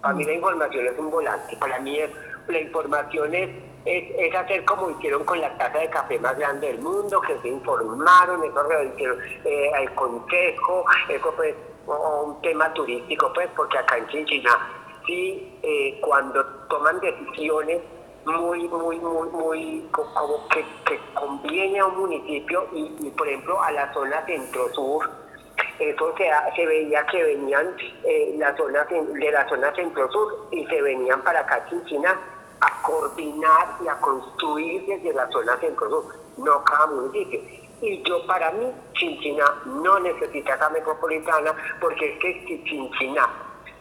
Speaker 15: Para mí la información es un volante. Para mí la información es, es, hacer como hicieron con la taza de café más grande del mundo, que se informaron, eso hicieron eh, al consejo, eso fue un tema turístico, pues, porque acá en Chinchina sí, eh, cuando toman decisiones muy, muy, muy, muy, como que, conviene a un municipio y, por ejemplo, a la zona centro-sur, eso se, veía que venían eh, la zona, de la zona centro-sur y se venían para acá, Chinchina, a coordinar y a construir desde la zona centro-sur, no cada municipio. Y yo para mí, Chinchina no necesita esa metropolitana porque es que si Chinchina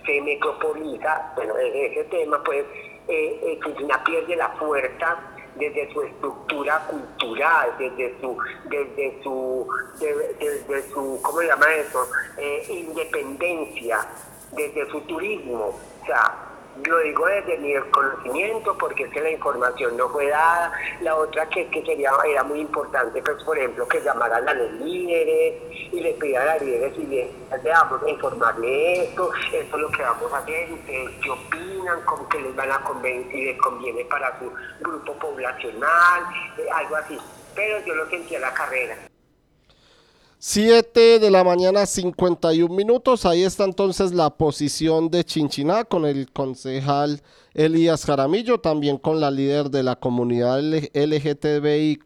Speaker 15: se metropoliza, bueno, ese tema pues eh, Cristina pierde la fuerza desde su estructura cultural, desde su, desde su, desde, su ¿cómo se llama eso? Eh, independencia, desde su turismo. O sea, lo digo desde mi conocimiento porque es que la información no fue dada. La otra que, que sería, era muy importante, pues por ejemplo, que llamaran a los líderes y le pidieran a los líderes y le vamos a informarle esto, esto es lo que vamos a hacer, ustedes qué opinan, cómo que les van a convencer, si les conviene para su grupo poblacional, eh, algo así. Pero yo lo sentí en la carrera.
Speaker 2: 7 de la mañana, 51 minutos. Ahí está entonces la posición de Chinchiná con el concejal Elías Jaramillo, también con la líder de la comunidad LGTBIQ,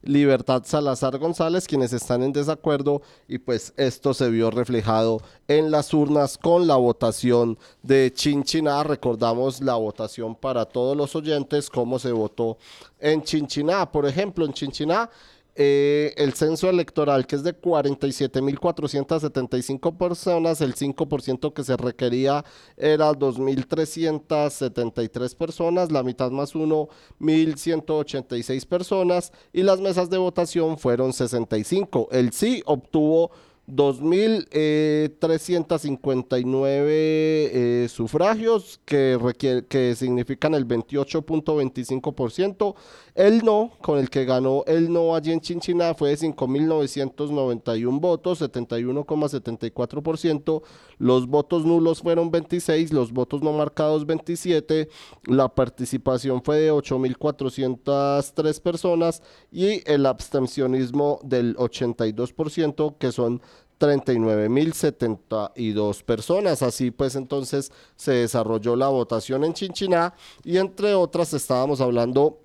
Speaker 2: Libertad Salazar González, quienes están en desacuerdo. Y pues esto se vio reflejado en las urnas con la votación de Chinchiná. Recordamos la votación para todos los oyentes, cómo se votó en Chinchiná. Por ejemplo, en Chinchiná eh, el censo electoral, que es de 47.475 personas, el 5% que se requería era 2.373 personas, la mitad más uno, 1.186 personas, y las mesas de votación fueron 65. El sí obtuvo 2.359 eh, sufragios que, que significan el 28.25%. El no, con el que ganó el no allí en Chinchiná, fue de 5.991 votos, 71,74%. Los votos nulos fueron 26, los votos no marcados 27. La participación fue de 8.403 personas y el abstencionismo del 82%, que son 39.072 personas. Así pues entonces se desarrolló la votación en Chinchiná y entre otras estábamos hablando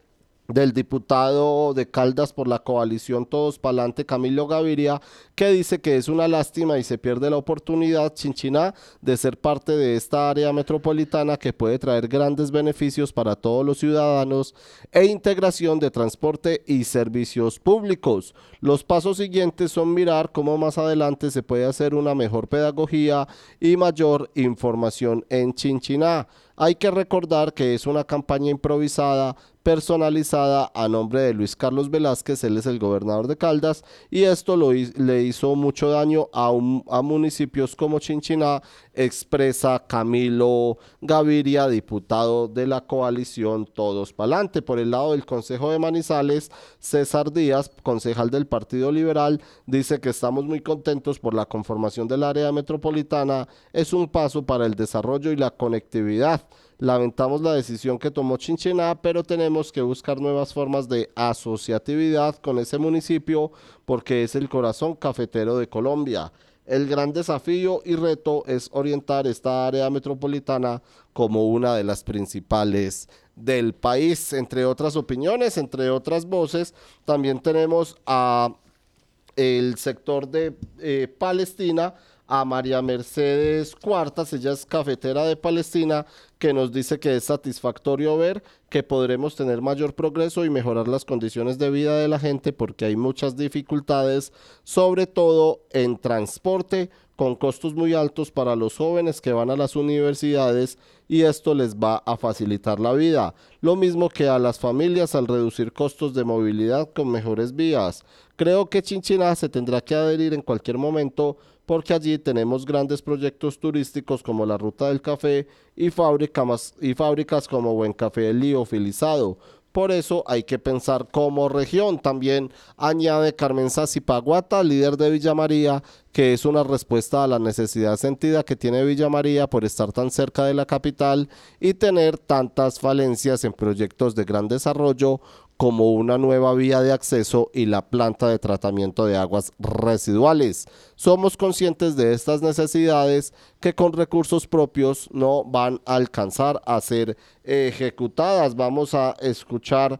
Speaker 2: del diputado de Caldas por la coalición Todos Palante, Camilo Gaviria, que dice que es una lástima y se pierde la oportunidad, Chinchiná, de ser parte de esta área metropolitana que puede traer grandes beneficios para todos los ciudadanos e integración de transporte y servicios públicos. Los pasos siguientes son mirar cómo más adelante se puede hacer una mejor pedagogía y mayor información en Chinchiná. Hay que recordar que es una campaña improvisada, personalizada a nombre de Luis Carlos Velázquez, él es el gobernador de Caldas, y esto lo, le hizo mucho daño a, a municipios como Chinchiná, expresa Camilo Gaviria, diputado de la coalición Todos Palante. Por el lado del Consejo de Manizales, César Díaz, concejal del Partido Liberal, dice que estamos muy contentos por la conformación del área metropolitana, es un paso para el desarrollo y la conectividad. Lamentamos la decisión que tomó Chinchiná, pero tenemos que buscar nuevas formas de asociatividad con ese municipio porque es el corazón cafetero de Colombia. El gran desafío y reto es orientar esta área metropolitana como una de las principales del país. Entre otras opiniones, entre otras voces, también tenemos a el sector de eh, Palestina, a María Mercedes Cuartas, ella es cafetera de Palestina, que nos dice que es satisfactorio ver que podremos tener mayor progreso y mejorar las condiciones de vida de la gente porque hay muchas dificultades, sobre todo en transporte, con costos muy altos para los jóvenes que van a las universidades y esto les va a facilitar la vida. Lo mismo que a las familias al reducir costos de movilidad con mejores vías. Creo que Chinchiná se tendrá que adherir en cualquier momento porque allí tenemos grandes proyectos turísticos como la Ruta del Café y fábricas, como Buen Café Liofilizado. Por eso hay que pensar como región. También añade Carmen Paguata, líder de Villa María, que es una respuesta a la necesidad sentida que tiene Villa María por estar tan cerca de la capital y tener tantas falencias en proyectos de gran desarrollo como una nueva vía de acceso y la planta de tratamiento de aguas residuales. Somos conscientes de estas necesidades que con recursos propios no van a alcanzar a ser ejecutadas. Vamos a escuchar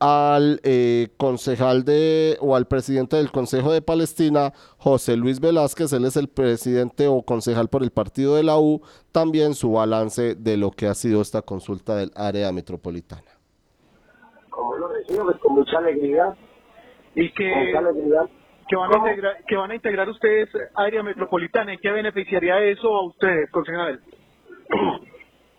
Speaker 2: al eh, concejal de o al presidente del Consejo de Palestina, José Luis Velázquez, él es el presidente o concejal por el partido de la U, también su balance de lo que ha sido esta consulta del área metropolitana.
Speaker 15: Como lo recibo, pues, con mucha alegría.
Speaker 16: Y que, que, van a integrar, que van a integrar ustedes área metropolitana, ¿y qué beneficiaría eso a ustedes, concejal?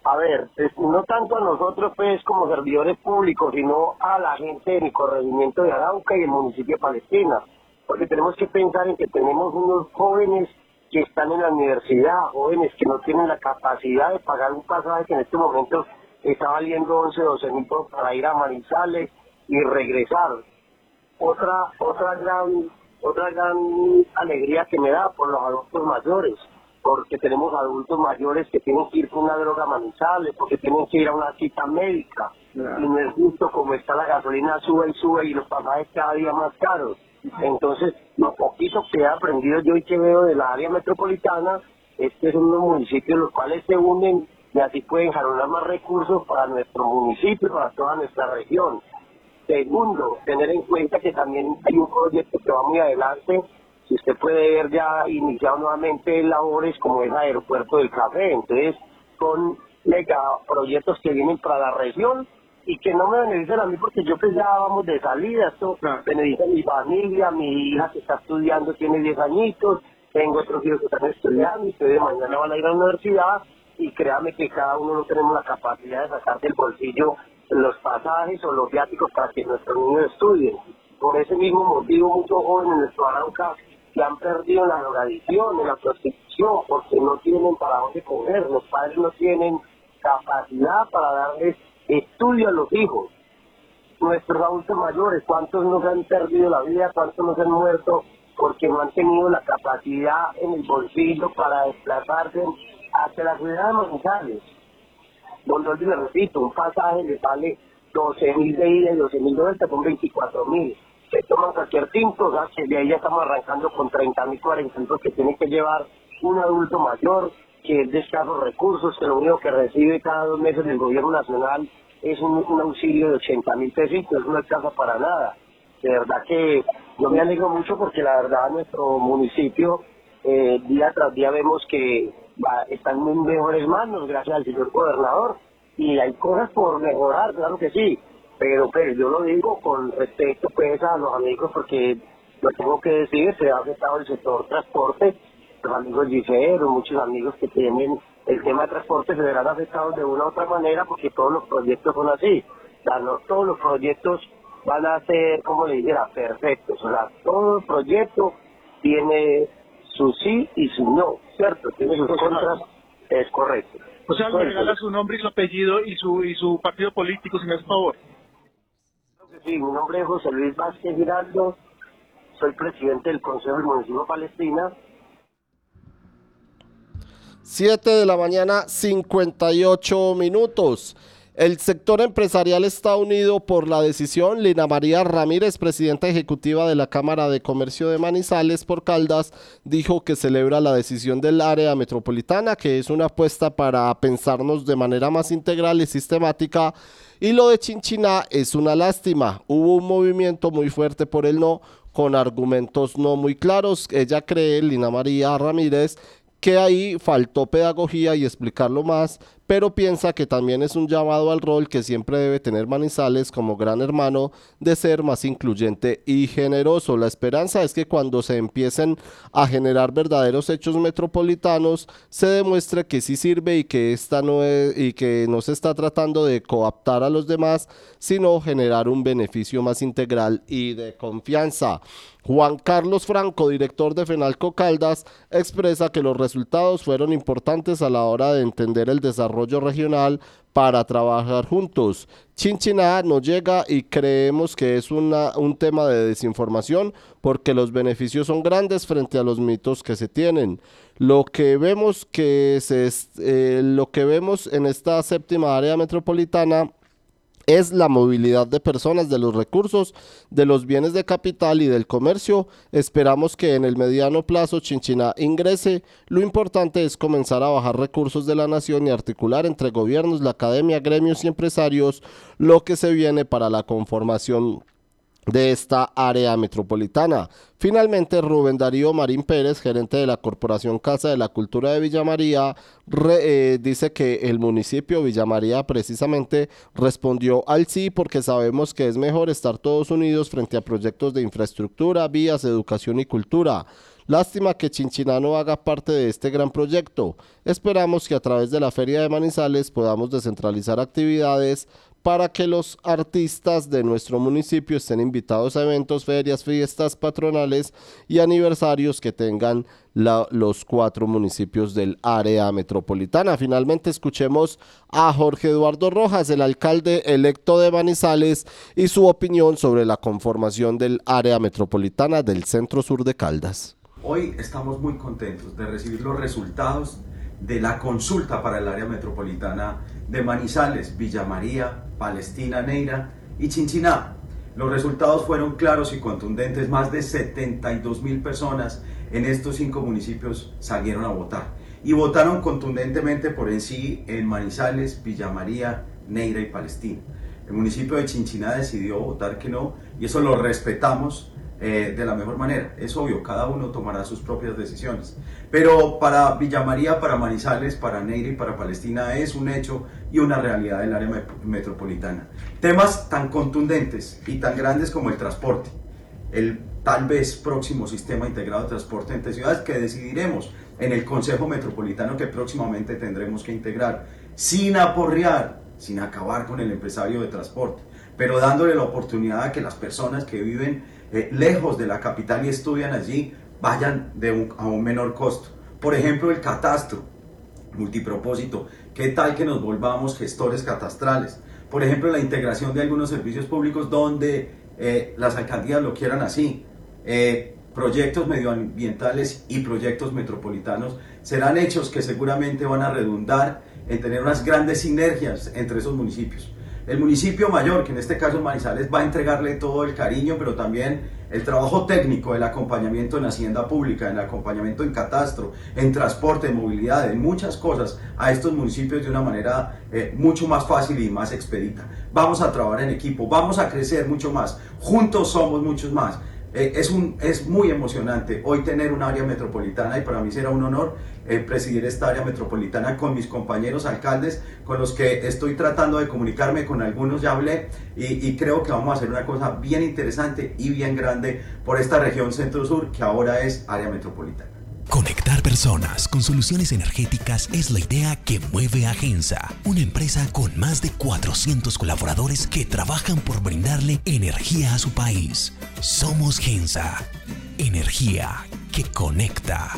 Speaker 15: A ver, no tanto a nosotros pues como servidores públicos, sino a la gente del corregimiento de Arauca y el municipio de Palestina, porque tenemos que pensar en que tenemos unos jóvenes que están en la universidad, jóvenes que no tienen la capacidad de pagar un pasaje que en este momento está valiendo 11, 12 mil para ir a Manizales y regresar. Otra, otra gran, otra gran alegría que me da por los adultos mayores, porque tenemos adultos mayores que tienen que ir con una droga Manizales, porque tienen que ir a una cita médica, y no es justo como está la gasolina sube y sube y los pasajes cada día más caros. Entonces, lo poquito que he aprendido yo y que veo de la área metropolitana es que son unos municipios los cuales se unen y así pueden jaronar más recursos para nuestro municipio, para toda nuestra región. Segundo, tener en cuenta que también hay un proyecto que va muy adelante, si usted puede ver ya iniciado nuevamente labores como el aeropuerto del café, entonces son proyectos que vienen para la región y que no me benefician a mí porque yo pensaba vamos de salida, esto beneficia a mi familia, mi hija que está estudiando tiene 10 añitos, tengo otros hijos que están estudiando y ustedes mañana van a ir a la universidad y créame que cada uno no tenemos la capacidad de sacar del bolsillo los pasajes o los viáticos para que nuestros niños estudien. Por ese mismo motivo muchos jóvenes en nuestro Arauca que han perdido la drogadicción, la prostitución, porque no tienen para dónde comer, los padres no tienen capacidad para darles estudio a los hijos. Nuestros adultos mayores, ¿cuántos nos han perdido la vida? ¿Cuántos nos han muerto? Porque no han tenido la capacidad en el bolsillo para desplazarse hacia la ciudad de Manizales. Donde, le repito, un pasaje le sale 12 mil de ida y 12 mil de vuelta con 24 mil. Se toman cualquier tinto, o sea, que de ahí ya estamos arrancando con 30 mil, 40 mil que tiene que llevar un adulto mayor que es de escasos recursos, que lo único que recibe cada dos meses del gobierno nacional es un, auxilio de 80 mil pesitos, no alcanza para nada. De verdad que yo me alegro mucho porque la verdad nuestro municipio eh, día tras día vemos que va, está en mejores manos gracias al señor gobernador y hay cosas por mejorar, claro que sí, pero pues yo lo digo con respeto pues a los amigos porque lo tengo que decir, se ha afectado el sector transporte los amigos ligeros, muchos amigos que tienen el tema de transporte se verán afectados de una u otra manera porque todos los proyectos son así. O sea, no todos los proyectos van a ser, como le dijera, perfectos. O sea, todo proyecto tiene su sí y su no, ¿cierto? Tiene sus contras, es correcto.
Speaker 16: O sea, me regala su nombre y su apellido y su y su partido político, si me hace favor.
Speaker 15: Sí, mi nombre es José Luis Vázquez Giraldo, soy presidente del Consejo del Municipio Palestina
Speaker 2: 7 de la mañana, 58 minutos. El sector empresarial está unido por la decisión. Lina María Ramírez, presidenta ejecutiva de la Cámara de Comercio de Manizales por Caldas, dijo que celebra la decisión del área metropolitana, que es una apuesta para pensarnos de manera más integral y sistemática. Y lo de Chinchiná es una lástima. Hubo un movimiento muy fuerte por el no, con argumentos no muy claros. Ella cree, Lina María Ramírez, que ahí faltó pedagogía y explicarlo más, pero piensa que también es un llamado al rol que siempre debe tener Manizales como gran hermano de ser más incluyente y generoso. La esperanza es que cuando se empiecen a generar verdaderos hechos metropolitanos se demuestre que sí sirve y que esta no es, y que no se está tratando de coaptar a los demás, sino generar un beneficio más integral y de confianza. Juan Carlos Franco, director de Fenalco Caldas, expresa que los resultados fueron importantes a la hora de entender el desarrollo regional para trabajar juntos. Chinchiná no llega y creemos que es un tema de desinformación porque los beneficios son grandes frente a los mitos que se tienen. Lo que vemos que eh, lo que vemos en esta séptima área metropolitana es la movilidad de personas, de los recursos, de los bienes de capital y del comercio. Esperamos que en el mediano plazo Chinchina ingrese. Lo importante es comenzar a bajar recursos de la nación y articular entre gobiernos, la academia, gremios y empresarios lo que se viene para la conformación de esta área metropolitana. Finalmente, Rubén Darío Marín Pérez, gerente de la Corporación Casa de la Cultura de Villa María, eh, dice que el municipio Villa María precisamente respondió al sí porque sabemos que es mejor estar todos unidos frente a proyectos de infraestructura, vías, educación y cultura. Lástima que Chinchiná no haga parte de este gran proyecto. Esperamos que a través de la Feria de Manizales podamos descentralizar actividades para que los artistas de nuestro municipio estén invitados a eventos, ferias, fiestas patronales y aniversarios que tengan los cuatro municipios del área metropolitana. Finalmente escuchemos a Jorge Eduardo Rojas, el alcalde electo de Manizales, y su opinión sobre la conformación del área metropolitana del centro sur de Caldas.
Speaker 17: Hoy estamos muy contentos de recibir los resultados de la consulta para el área metropolitana de Manizales, Villa María, Palestina, Neira y Chinchiná. Los resultados fueron claros y contundentes. Más de 72 mil personas en estos cinco municipios salieron a votar. Y votaron contundentemente por en sí en Manizales, Villa María, Neira y Palestina. El municipio de Chinchiná decidió votar que no y eso lo respetamos eh, de la mejor manera. Es obvio, cada uno tomará sus propias decisiones. Pero para Villa María, para Manizales, para Neira y para Palestina es un hecho y una realidad del área metropolitana. Temas tan contundentes y tan grandes como el transporte, el tal vez próximo sistema integrado de transporte entre ciudades que decidiremos en el Consejo Metropolitano que próximamente tendremos que integrar, sin aporrear, sin acabar con el empresario de transporte, pero dándole la oportunidad a que las personas que viven eh, lejos de la capital y estudian allí, vayan de a un menor costo. Por ejemplo, el catastro multipropósito. ¿Qué tal que nos volvamos gestores catastrales? Por ejemplo, la integración de algunos servicios públicos donde eh, las alcaldías lo quieran así. Eh, proyectos medioambientales y proyectos metropolitanos serán hechos que seguramente van a redundar en tener unas grandes sinergias entre esos municipios. El municipio mayor, que en este caso Manizales, va a entregarle todo el cariño, pero también el trabajo técnico, el acompañamiento en hacienda pública, el acompañamiento en catastro, en transporte, en movilidad, en muchas cosas a estos municipios de una manera eh, mucho más fácil y más expedita. Vamos a trabajar en equipo, vamos a crecer mucho más, juntos somos muchos más. Eh, es, un, es muy emocionante hoy tener un área metropolitana y para mí será un honor eh, presidir esta área metropolitana con mis compañeros alcaldes con los que estoy tratando de comunicarme, con algunos ya hablé y, y creo que vamos a hacer una cosa bien interesante y bien grande por esta región centro-sur que ahora es área metropolitana.
Speaker 9: Conectar personas con soluciones energéticas es la idea que mueve a Gensa, una empresa con más de 400 colaboradores que trabajan por brindarle energía a su país. Somos Gensa, energía que conecta.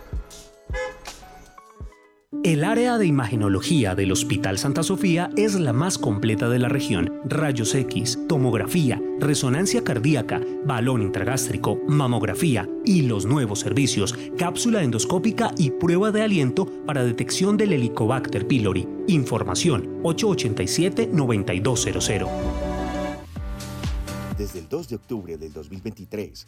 Speaker 4: El área de imagenología del Hospital Santa Sofía es la más completa de la región. Rayos X, tomografía, resonancia cardíaca, balón intragástrico, mamografía y los nuevos servicios, cápsula endoscópica y prueba de aliento para detección del Helicobacter pylori. Información 887-9200.
Speaker 6: Desde el 2 de octubre del 2023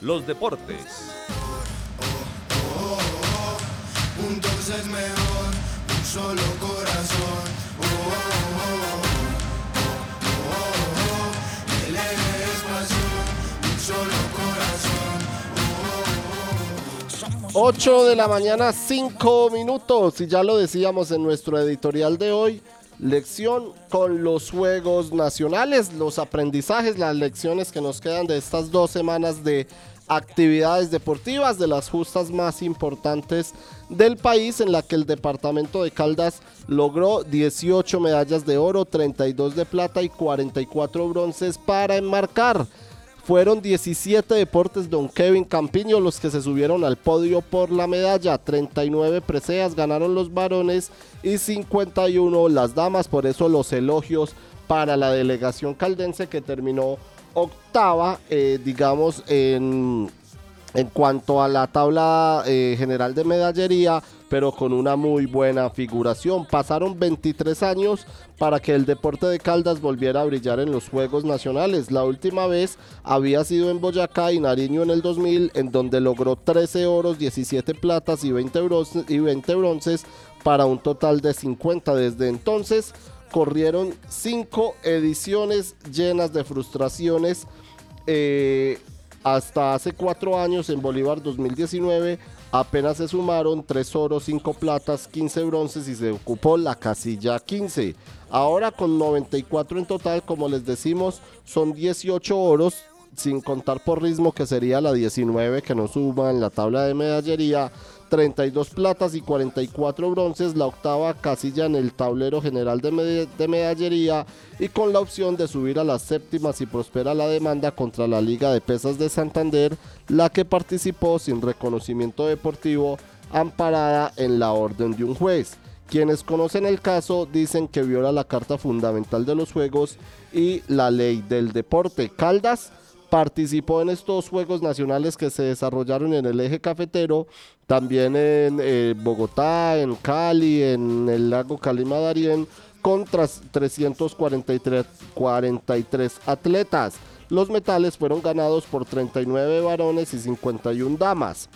Speaker 11: los deportes.
Speaker 18: Juntos es mejor, un solo corazón. El es pasión, un solo corazón.
Speaker 2: 8 de la mañana, 5 minutos. Y ya lo decíamos en nuestro editorial de hoy. Lección con los Juegos Nacionales, los aprendizajes, las lecciones que nos quedan de estas dos semanas de actividades deportivas, de las justas más importantes del país, en la que el departamento de Caldas logró 18 medallas de oro, 32 de plata y 44 bronces para enmarcar. Fueron 17 deportes Don Kevin Campiño los que se subieron al podio por la medalla. 39 preseas ganaron los varones y 51 las damas. Por eso los elogios para la delegación caldense que terminó octava, eh, digamos, en, en cuanto a la tabla eh, general de medallería, pero con una muy buena figuración. Pasaron 23 años para que el deporte de Caldas volviera a brillar en los Juegos Nacionales. La última vez había sido en Boyacá y Nariño en el 2000, en donde logró 13 oros, 17 platas y 20, bronces, y 20 bronces para un total de 50. Desde entonces corrieron 5 ediciones llenas de frustraciones. Eh, hasta hace cuatro años en Bolívar 2019 apenas se sumaron 3 oros, 5 platas, 15 bronces y se ocupó la casilla 15. Ahora con 94 en total, como les decimos, son 18 oros, sin contar por ritmo que sería la 19 que nos suma en la tabla de medallería. 32 platas y 44 bronces, la octava casilla en el tablero general de, medallería y con la opción de subir a las séptimas si prospera la demanda contra la Liga de Pesas de Santander, la que participó sin reconocimiento deportivo amparada en la orden de un juez. Quienes conocen el caso dicen que viola la carta fundamental de los juegos y la ley del deporte. Caldas participó en estos Juegos Nacionales que se desarrollaron en el eje cafetero, también en eh, Bogotá, en Cali, en el lago Calima Darién, con 343 43 atletas. Los metales fueron ganados por 39 varones y 51 damas.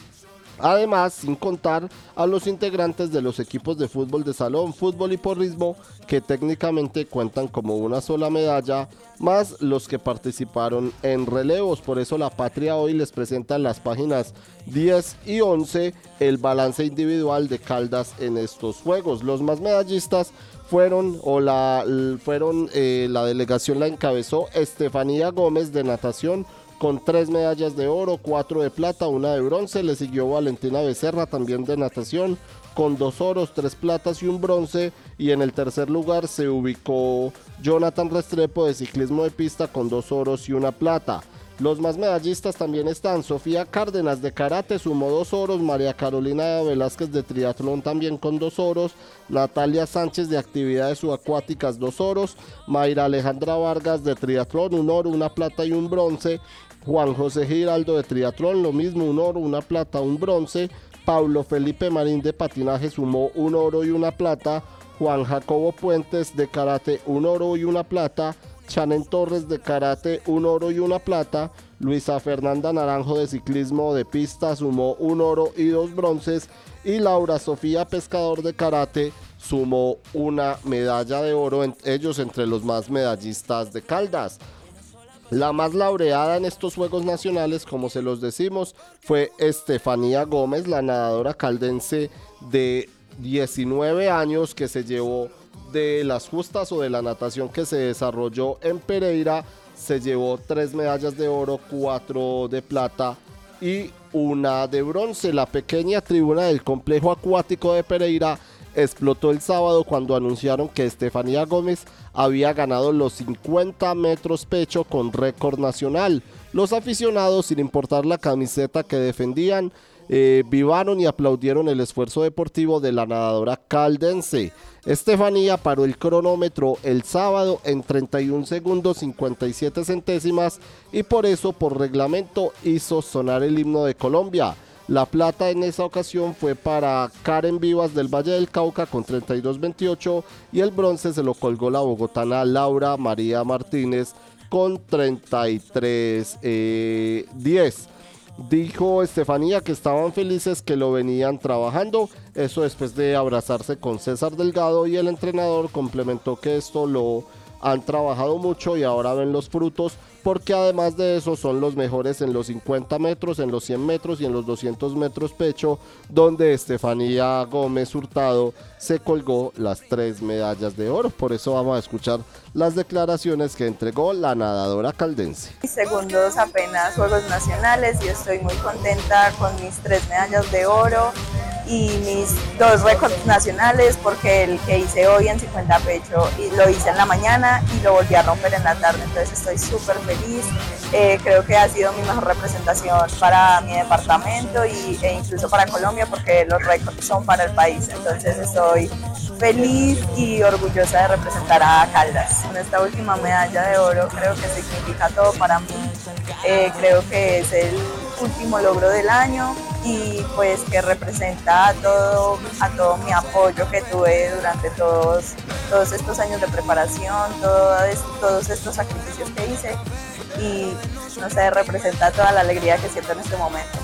Speaker 2: Además, sin contar a los integrantes de los equipos de fútbol de salón, fútbol y porrismo, que técnicamente cuentan como una sola medalla, más los que participaron en relevos. Por eso la Patria hoy les presenta en las páginas 10 y 11 el balance individual de Caldas en estos juegos. Los más medallistas fueron o la fueron eh, la delegación la encabezó Estefanía Gómez de natación con tres medallas de oro, cuatro de plata, una de bronce. Le siguió Valentina Becerra también de natación con dos oros, tres platas y un bronce. Y en el tercer lugar se ubicó Jonathan Restrepo de ciclismo de pista con dos oros y una plata. Los más medallistas también están Sofía Cárdenas de karate, sumó dos oros, María Carolina Velázquez de triatlón también con dos oros, Natalia Sánchez de actividades subacuáticas dos oros, Mayra Alejandra Vargas de triatlón un oro, una plata y un bronce, Juan José Giraldo de triatlón, lo mismo, un oro, una plata, un bronce. Paulo Felipe Marín de patinaje sumó un oro y una plata. Juan Jacobo Puentes de karate, un oro y una plata. Chanen Torres de karate, un oro y una plata. Luisa Fernanda Naranjo de ciclismo de pista sumó un oro y dos bronces. Y Laura Sofía Pescador de karate sumó una medalla de oro, ellos entre los más medallistas de Caldas. La más laureada en estos Juegos Nacionales, como se los decimos, fue Estefanía Gómez, la nadadora caldense de 19 años que se llevó de las justas o de la natación que se desarrolló en Pereira. Se llevó tres medallas de oro, cuatro de plata y una de bronce. La pequeña tribuna del complejo acuático de Pereira explotó el sábado cuando anunciaron que Estefanía Gómez había ganado los 50 metros pecho con récord nacional. Los aficionados, sin importar la camiseta que defendían, eh, vivaron y aplaudieron el esfuerzo deportivo de la nadadora caldense. Estefanía paró el cronómetro el sábado en 31 segundos 57 centésimas y por eso por reglamento hizo sonar el himno de Colombia. La plata en esa ocasión fue para Karen Vivas del Valle del Cauca con 32-28 y el bronce se lo colgó la bogotana Laura María Martínez con 33-10. Eh, Dijo Estefanía que estaban felices que lo venían trabajando, eso después de abrazarse con César Delgado y el entrenador complementó que esto lo han trabajado mucho y ahora ven los frutos porque además de eso son los mejores en los 50 metros, en los 100 metros y en los 200 metros pecho, donde Estefanía Gómez Hurtado se colgó las tres medallas de oro. Por eso vamos a escuchar las declaraciones que entregó la nadadora caldense.
Speaker 19: Segundos apenas Juegos Nacionales y estoy muy contenta con mis tres medallas de oro y mis dos récords nacionales porque el que hice hoy en 50 pecho y lo hice en la mañana y lo volví a romper en la tarde, entonces estoy súper feliz, eh, creo que ha sido mi mejor representación para mi departamento y, e incluso para Colombia porque los récords son para el país, entonces estoy feliz y orgullosa de representar a Caldas. En esta última medalla de oro creo que significa todo para mí, eh, creo que es el último logro del año y pues que representa a todo, a todo mi apoyo que tuve durante todos, todos estos años de preparación, todos estos sacrificios que hice y no sé, representa toda la alegría que siento en este momento.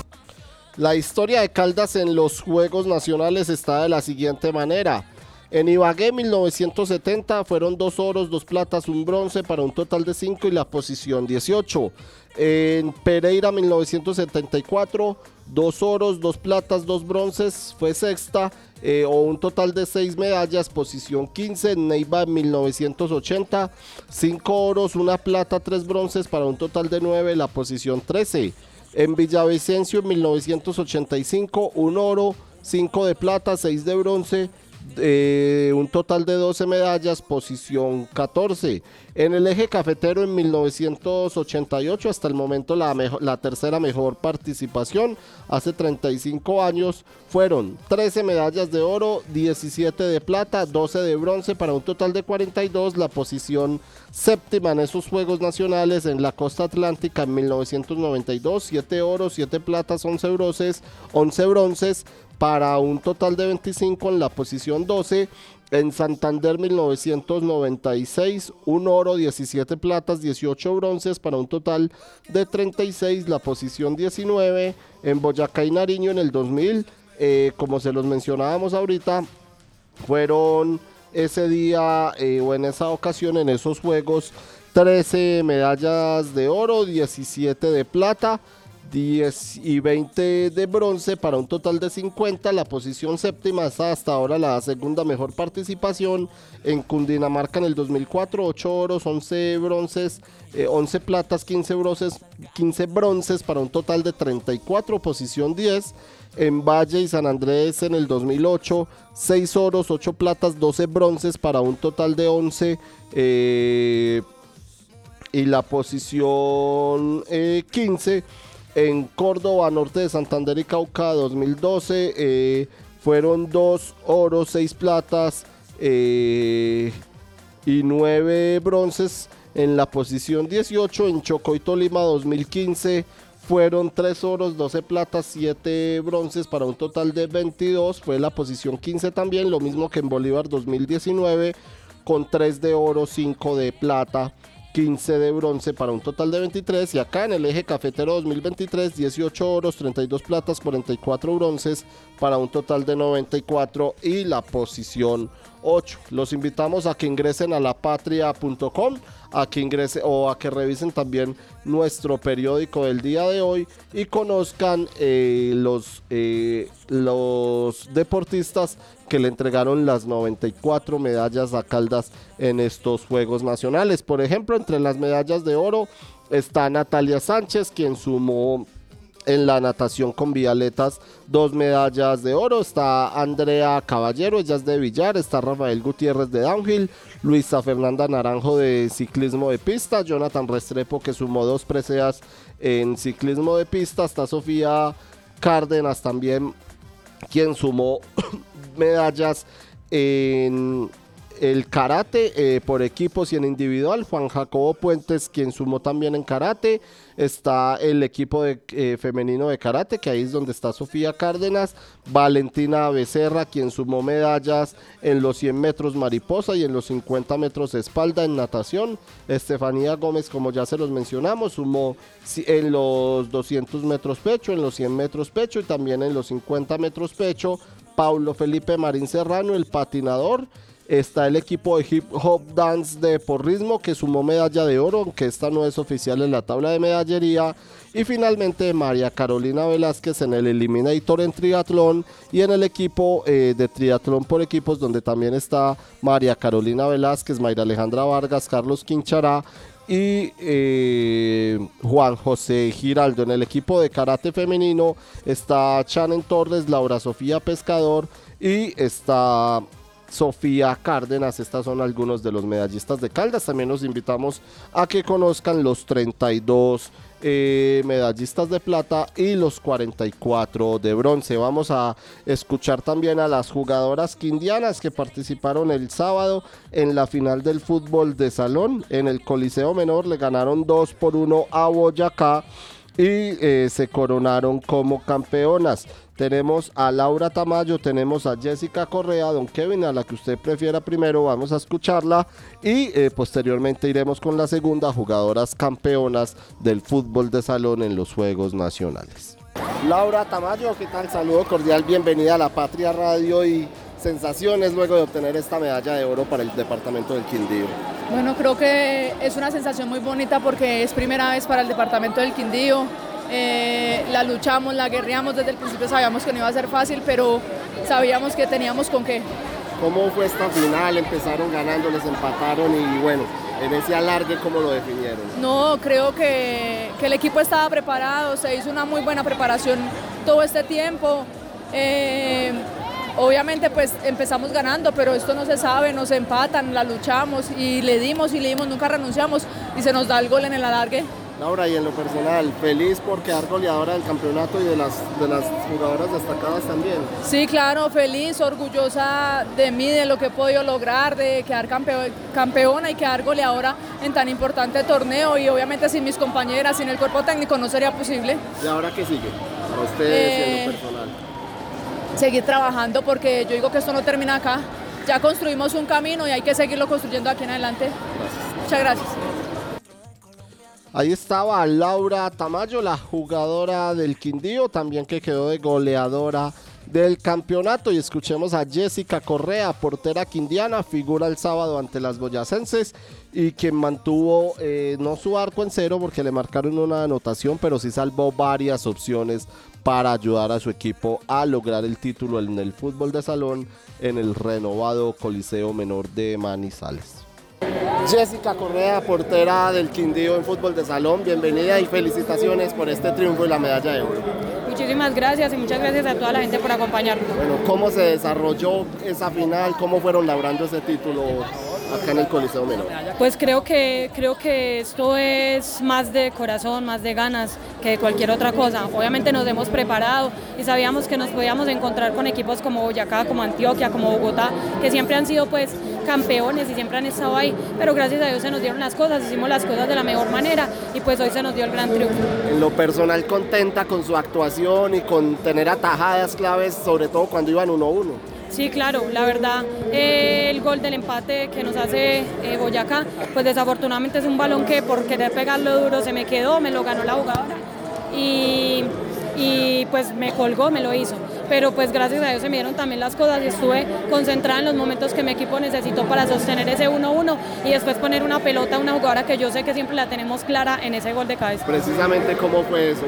Speaker 2: La historia de Caldas en los Juegos Nacionales está de la siguiente manera. En Ibagué 1970 fueron dos oros, dos platas, un bronce para un total de cinco y la posición 18. En Pereira 1974, dos oros, dos platas, dos bronces, fue sexta eh, o un total de seis medallas, posición 15. En Neiva 1980, cinco oros, una plata, tres bronces para un total de nueve, la posición 13. En Villavicencio en 1985, un oro, cinco de plata, seis de bronce, eh, un total de 12 medallas, posición 14. En el eje cafetero en 1988, hasta el momento la, tercera mejor participación, hace 35 años, fueron 13 medallas de oro, 17 de plata, 12 de bronce, para un total de 42, la posición séptima en esos Juegos Nacionales en la costa atlántica en 1992, 7 oros, 7 platas, 11 bronces, 11 bronces, para un total de 25 en la posición 12. En Santander 1996, un oro, 17 platas, 18 bronces para un total de 36, la posición 19. En Boyacá y Nariño en el 2000, eh, como se los mencionábamos ahorita, fueron ese día eh, o en esa ocasión en esos juegos 13 medallas de oro, 17 de plata. 10 y 20 de bronce para un total de 50. La posición séptima es hasta ahora la segunda mejor participación en Cundinamarca en el 2004. 8 oros, 11 bronces, 11 eh, platas, 15 bronces, 15 bronces para un total de 34. Posición 10. En Valle y San Andrés en el 2008, 6 oros, 8 platas, 12 bronces para un total de 11. Eh, y la posición 15 eh, en Córdoba, norte de Santander y Cauca 2012. Eh, fueron dos oros, seis platas eh, y nueve bronces en la posición 18. En Chocó y Tolima 2015 fueron tres oros, 12 platas, 7 bronces para un total de 22. Fue la posición 15 también, lo mismo que en Bolívar 2019 con 3 de oro, 5 de plata 15 de bronce para un total de 23 y acá en el eje cafetero 2023 18 oros, 32 platas, 44 bronces para un total de 94 y la posición 8. Los invitamos a que ingresen a lapatria.com, a que ingresen o a que revisen también nuestro periódico del día de hoy y conozcan eh, los, eh, los deportistas que le entregaron las 94 medallas a Caldas en estos Juegos Nacionales. Por ejemplo, entre las medallas de oro está Natalia Sánchez, quien sumó en la natación con vialetas dos medallas de oro. Está Andrea Caballero, ella es de Villar. Está Rafael Gutiérrez de Downhill. Luisa Fernanda Naranjo de ciclismo de pista. Jonathan Restrepo que sumó dos preseas en ciclismo de pista. Está Sofía Cárdenas también quien sumó medallas en el karate eh, por equipos y en individual. Juan Jacobo Puentes, quien sumó también en karate. Está el equipo de, eh, femenino de karate, que ahí es donde está Sofía Cárdenas. Valentina Becerra, quien sumó medallas en los 100 metros mariposa y en los 50 metros espalda en natación. Estefanía Gómez, como ya se los mencionamos, sumó en los 200 metros pecho, en los 100 metros pecho y también en los 50 metros pecho. Paulo Felipe Marín Serrano, el patinador. Está el equipo de hip hop dance de porrismo que sumó medalla de oro, aunque esta no es oficial en la tabla de medallería. Y finalmente María Carolina Velázquez en el Eliminator en triatlón y en el equipo eh, de triatlón por equipos donde también está María Carolina Velázquez, Mayra Alejandra Vargas, Carlos Quinchará y eh, Juan José Giraldo. En el equipo de karate femenino está Chanen Torres, Laura Sofía Pescador y está Sofía Cárdenas. Estas son algunos de los medallistas de Caldas. También los invitamos a que conozcan los 32 eh, medallistas de plata y los 44 de bronce. Vamos a escuchar también a las jugadoras quindianas que participaron el sábado en la final del fútbol de salón. En el Coliseo Menor le ganaron 2 por 1 a Boyacá. y eh, se coronaron como campeonas. Tenemos a Laura Tamayo, tenemos a Jessica Correa, don Kevin, a la que usted prefiera primero, vamos a escucharla y eh, posteriormente iremos con la segunda, jugadoras campeonas del fútbol de salón en los Juegos Nacionales. Laura Tamayo, ¿qué tal? Saludo cordial, bienvenida a la Patria Radio y sensaciones luego de obtener esta medalla de oro para el departamento del Quindío.
Speaker 20: Bueno, creo que es una sensación muy bonita porque es primera vez para el departamento del Quindío. Eh, la luchamos, la guerreamos desde el principio, sabíamos que no iba a ser fácil, pero sabíamos que teníamos con qué.
Speaker 2: ¿Cómo fue esta final? Empezaron ganando, les empataron y bueno, en ese alargue, ¿cómo lo definieron?
Speaker 20: No, creo que, que el equipo estaba preparado, se hizo una muy buena preparación todo este tiempo. Eh, obviamente pues empezamos ganando, pero esto no se sabe, nos empatan, la luchamos y le dimos y le dimos, nunca renunciamos y se nos da el gol en el alargue.
Speaker 2: Laura, y en lo personal, feliz por quedar goleadora del campeonato y de las, de las jugadoras destacadas también.
Speaker 20: Sí, claro, feliz, orgullosa de mí, de lo que he podido lograr, de quedar campeón, campeona y quedar goleadora en tan importante torneo y obviamente sin mis compañeras, sin el cuerpo técnico no sería posible.
Speaker 2: ¿Y ahora qué sigue? Para ustedes y en lo
Speaker 20: Eh,
Speaker 2: personal.
Speaker 20: Seguir trabajando porque yo digo que esto no termina acá. Ya construimos un camino y hay que seguirlo construyendo aquí en adelante. Muchas gracias.
Speaker 2: Ahí estaba Laura Tamayo, la jugadora del Quindío, también que quedó de goleadora del campeonato. Y escuchemos a Jessica Correa, portera quindiana, figura el sábado ante las boyacenses y quien mantuvo eh, no su arco en cero porque le marcaron una anotación, pero sí salvó varias opciones para ayudar a su equipo a lograr el título en el fútbol de salón en el renovado Coliseo Menor de Manizales. Jessica Correa, portera del Quindío en fútbol de salón, bienvenida y felicitaciones por este triunfo y la medalla de oro.
Speaker 21: Muchísimas gracias y muchas gracias a toda la gente por acompañarnos.
Speaker 2: Bueno, ¿cómo se desarrolló esa final? ¿Cómo fueron labrando ese título acá en el Coliseo Menor?
Speaker 21: Pues creo que, creo que esto es más de corazón, más de ganas que de cualquier otra cosa. Obviamente nos hemos preparado y sabíamos que nos podíamos encontrar con equipos como Boyacá, como Antioquia, como Bogotá, que siempre han sido pues campeones y siempre han estado ahí, pero gracias a Dios se nos dieron las cosas, hicimos las cosas de la mejor manera y pues hoy se nos dio el gran triunfo.
Speaker 2: En lo personal, contenta con su actuación y con tener atajadas claves, sobre todo cuando iban 1-1.
Speaker 21: Sí, claro, la verdad, eh, el gol del empate que nos hace eh, Boyacá, pues desafortunadamente es un balón que por querer pegarlo duro se me quedó, me lo ganó la jugadora y, y pues me colgó, me lo hizo. Pero pues gracias a Dios se me dieron también las cosas y estuve concentrada en los momentos que mi equipo necesitó para sostener ese 1-1 y después poner una pelota a una jugadora que yo sé que siempre la tenemos clara en ese gol de cabeza.
Speaker 2: Precisamente, ¿cómo fue eso?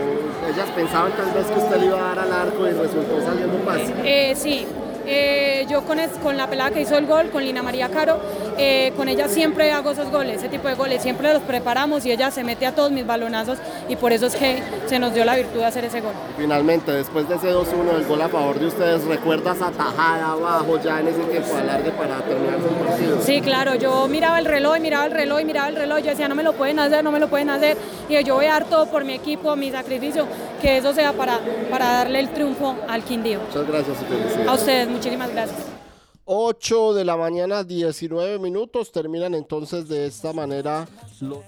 Speaker 2: Ellas pensaban tal vez que usted le iba a dar al arco y resultó saliendo un pase.
Speaker 21: Eh, sí, eh, yo con, es- con la pelada que hizo el gol, con Lina María Caro, eh, con ella siempre hago esos goles, ese tipo de goles, siempre los preparamos y ella se mete a todos mis balonazos y por eso es que se nos dio la virtud de hacer ese gol.
Speaker 2: Finalmente, después de ese 2-1, el gol a favor de ustedes, ¿recuerdas esa tajada abajo ya en ese tiempo alargue para terminar el partido?
Speaker 21: Sí, claro, yo miraba el reloj, miraba el reloj, miraba el reloj, yo decía, no me lo pueden hacer, no me lo pueden hacer, y yo voy a dar todo por mi equipo, mi sacrificio, que eso sea para, para darle el triunfo al Quindío.
Speaker 2: Muchas gracias y felicidades.
Speaker 21: A ustedes, muchísimas gracias.
Speaker 2: 8 de la mañana, 19 minutos. Terminan entonces de esta manera los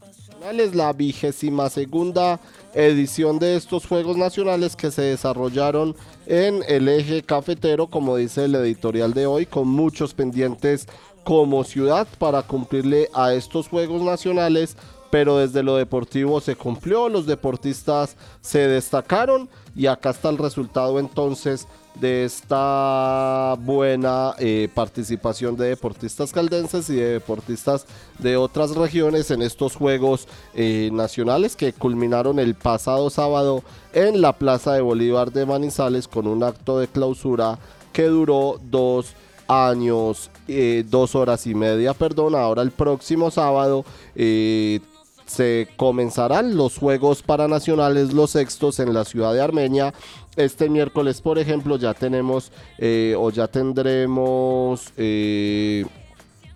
Speaker 2: nacionales, la vigésima segunda edición de estos Juegos Nacionales que se desarrollaron en el eje cafetero, como dice el editorial de hoy, con muchos pendientes como ciudad para cumplirle a estos Juegos Nacionales. Pero desde lo deportivo se cumplió, los deportistas se destacaron y acá está el resultado entonces de esta buena eh, participación de deportistas caldenses y de deportistas de otras regiones en estos Juegos eh, Nacionales que culminaron el pasado sábado en la Plaza de Bolívar de Manizales con un acto de clausura que duró dos años, eh, dos horas y media, perdón. Ahora el próximo sábado eh, se comenzarán los Juegos Paranacionales, los sextos en la ciudad de Armenia. Este miércoles, por ejemplo, ya tenemos eh, o ya tendremos eh,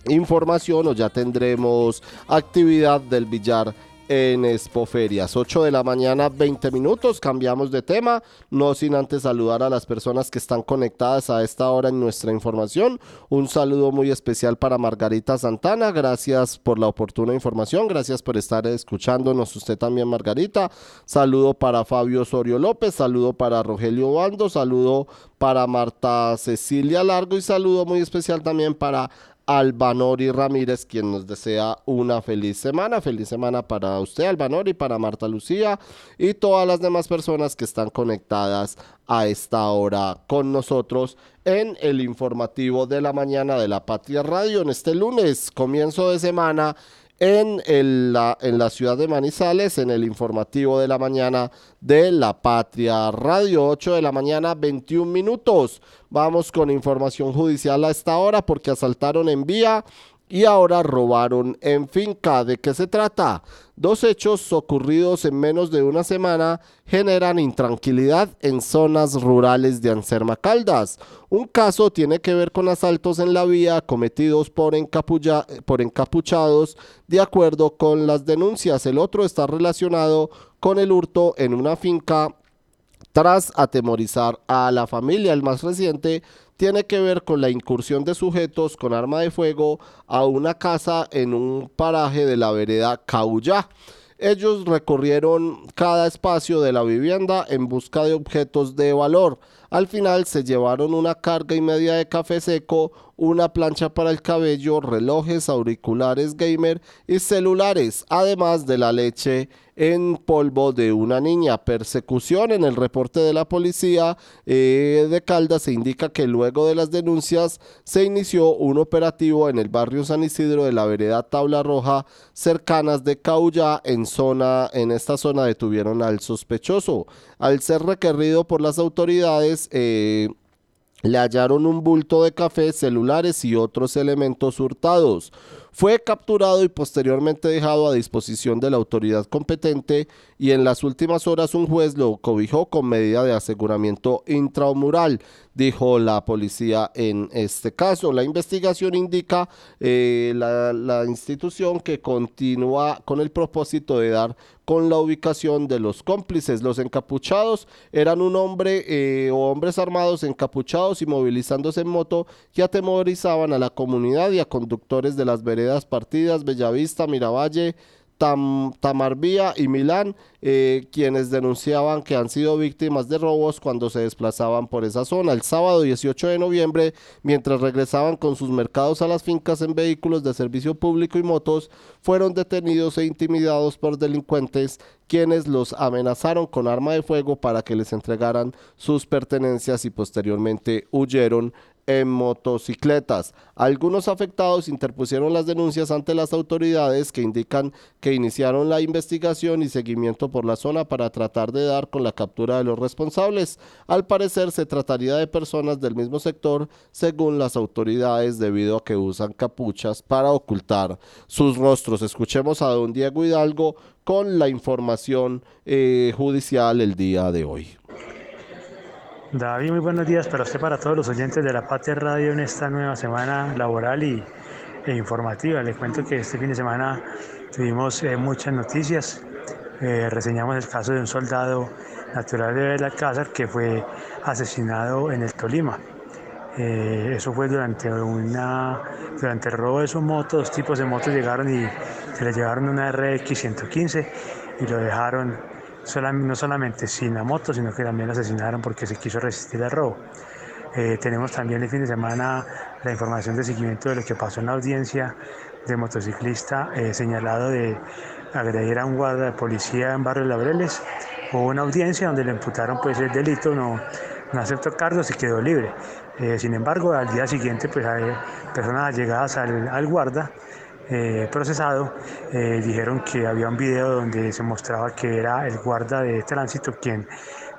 Speaker 2: información o ya tendremos actividad del billar en Expoferias. 8 de la mañana, 20 minutos, cambiamos de tema, no sin antes saludar a las personas que están conectadas a esta hora en nuestra información. Un saludo muy especial para Margarita Santana, gracias por la oportuna información, gracias por estar escuchándonos usted también Margarita. Saludo para Fabio Osorio López, saludo para Rogelio Bando, saludo para Marta Cecilia Largo y saludo muy especial también para Albanori Ramírez, quien nos desea una feliz semana. Feliz semana para usted, Albanori, para Marta Lucía y todas las demás personas que están conectadas a esta hora con nosotros en el informativo de la mañana de la Patria Radio en este lunes, comienzo de semana en, la, la ciudad de Manizales, en el informativo de la mañana de La Patria Radio, 8 de la mañana, 21 minutos. Vamos con información judicial a esta hora porque asaltaron en vía y ahora robaron en finca. ¿De qué se trata? Dos hechos ocurridos en menos de una semana generan intranquilidad en zonas rurales de Anserma Caldas. Un caso tiene que ver con asaltos en la vía cometidos por, por encapuchados de acuerdo con las denuncias. El otro está relacionado con el hurto en una finca tras atemorizar a la familia. El más reciente tiene que ver con la incursión de sujetos con arma de fuego a una casa en un paraje de la vereda Caullá. Ellos recorrieron cada espacio de la vivienda en busca de objetos de valor. Al final se llevaron una carga y media de café seco, una plancha para el cabello, relojes, auriculares gamer y celulares, además de la leche en polvo de una niña. Persecución en el reporte de la policía eh, de Caldas se indica que luego de las denuncias se inició un operativo en el barrio San Isidro de la vereda Tabla Roja, cercanas de Caulla. En, zona, en esta zona detuvieron al sospechoso. Al ser requerido por las autoridades, eh, le hallaron un bulto de café, celulares y otros elementos hurtados. Fue capturado y posteriormente dejado a disposición de la autoridad competente y en las últimas horas un juez lo cobijó con medida de aseguramiento intramural, dijo la policía en este caso. La investigación indica eh, la, institución que continúa con el propósito de dar con la ubicación de los cómplices. Los encapuchados eran un hombre eh, o hombres armados encapuchados y movilizándose en moto que atemorizaban a la comunidad y a conductores de las veredas partidas Bellavista, Miravalle, Tam, Tamarbía y Milán, eh, quienes denunciaban que han sido víctimas de robos cuando se desplazaban por esa zona. El sábado 18 de noviembre, mientras regresaban con sus mercados a las fincas en vehículos de servicio público y motos, fueron detenidos e intimidados por delincuentes quienes los amenazaron con arma de fuego para que les entregaran sus pertenencias y posteriormente huyeron en motocicletas. Algunos afectados interpusieron las denuncias ante las autoridades que indican que iniciaron la investigación y seguimiento por la zona para tratar de dar con la captura de los responsables. Al parecer se trataría de personas del mismo sector según las autoridades debido a que usan capuchas para ocultar sus rostros. Escuchemos a don Diego Hidalgo con la información eh, judicial el día de hoy.
Speaker 22: David, muy buenos días para usted, para todos los oyentes de la Patria Radio en esta nueva semana laboral y, e informativa. Le cuento que este fin de semana tuvimos eh, muchas noticias. Eh, reseñamos el caso de un soldado natural de Belalcázar que fue asesinado en el Tolima. Eh, eso fue durante, una, durante el robo de su moto. Dos tipos de motos llegaron y se le llevaron una RX 115 y lo dejaron no solamente sin la moto, sino que también lo asesinaron porque se quiso resistir al robo. Eh, tenemos también el fin de semana la información de seguimiento de lo que pasó en la audiencia de motociclista eh, señalado de agredir a un guarda de policía en Barrio Laureles. Hubo una audiencia donde le imputaron pues el delito, no, no aceptó cargos y quedó libre. Eh, sin embargo, al día siguiente pues hay personas allegadas al, al guarda eh, procesado, eh, dijeron que había un video donde se mostraba que era el guarda de tránsito quien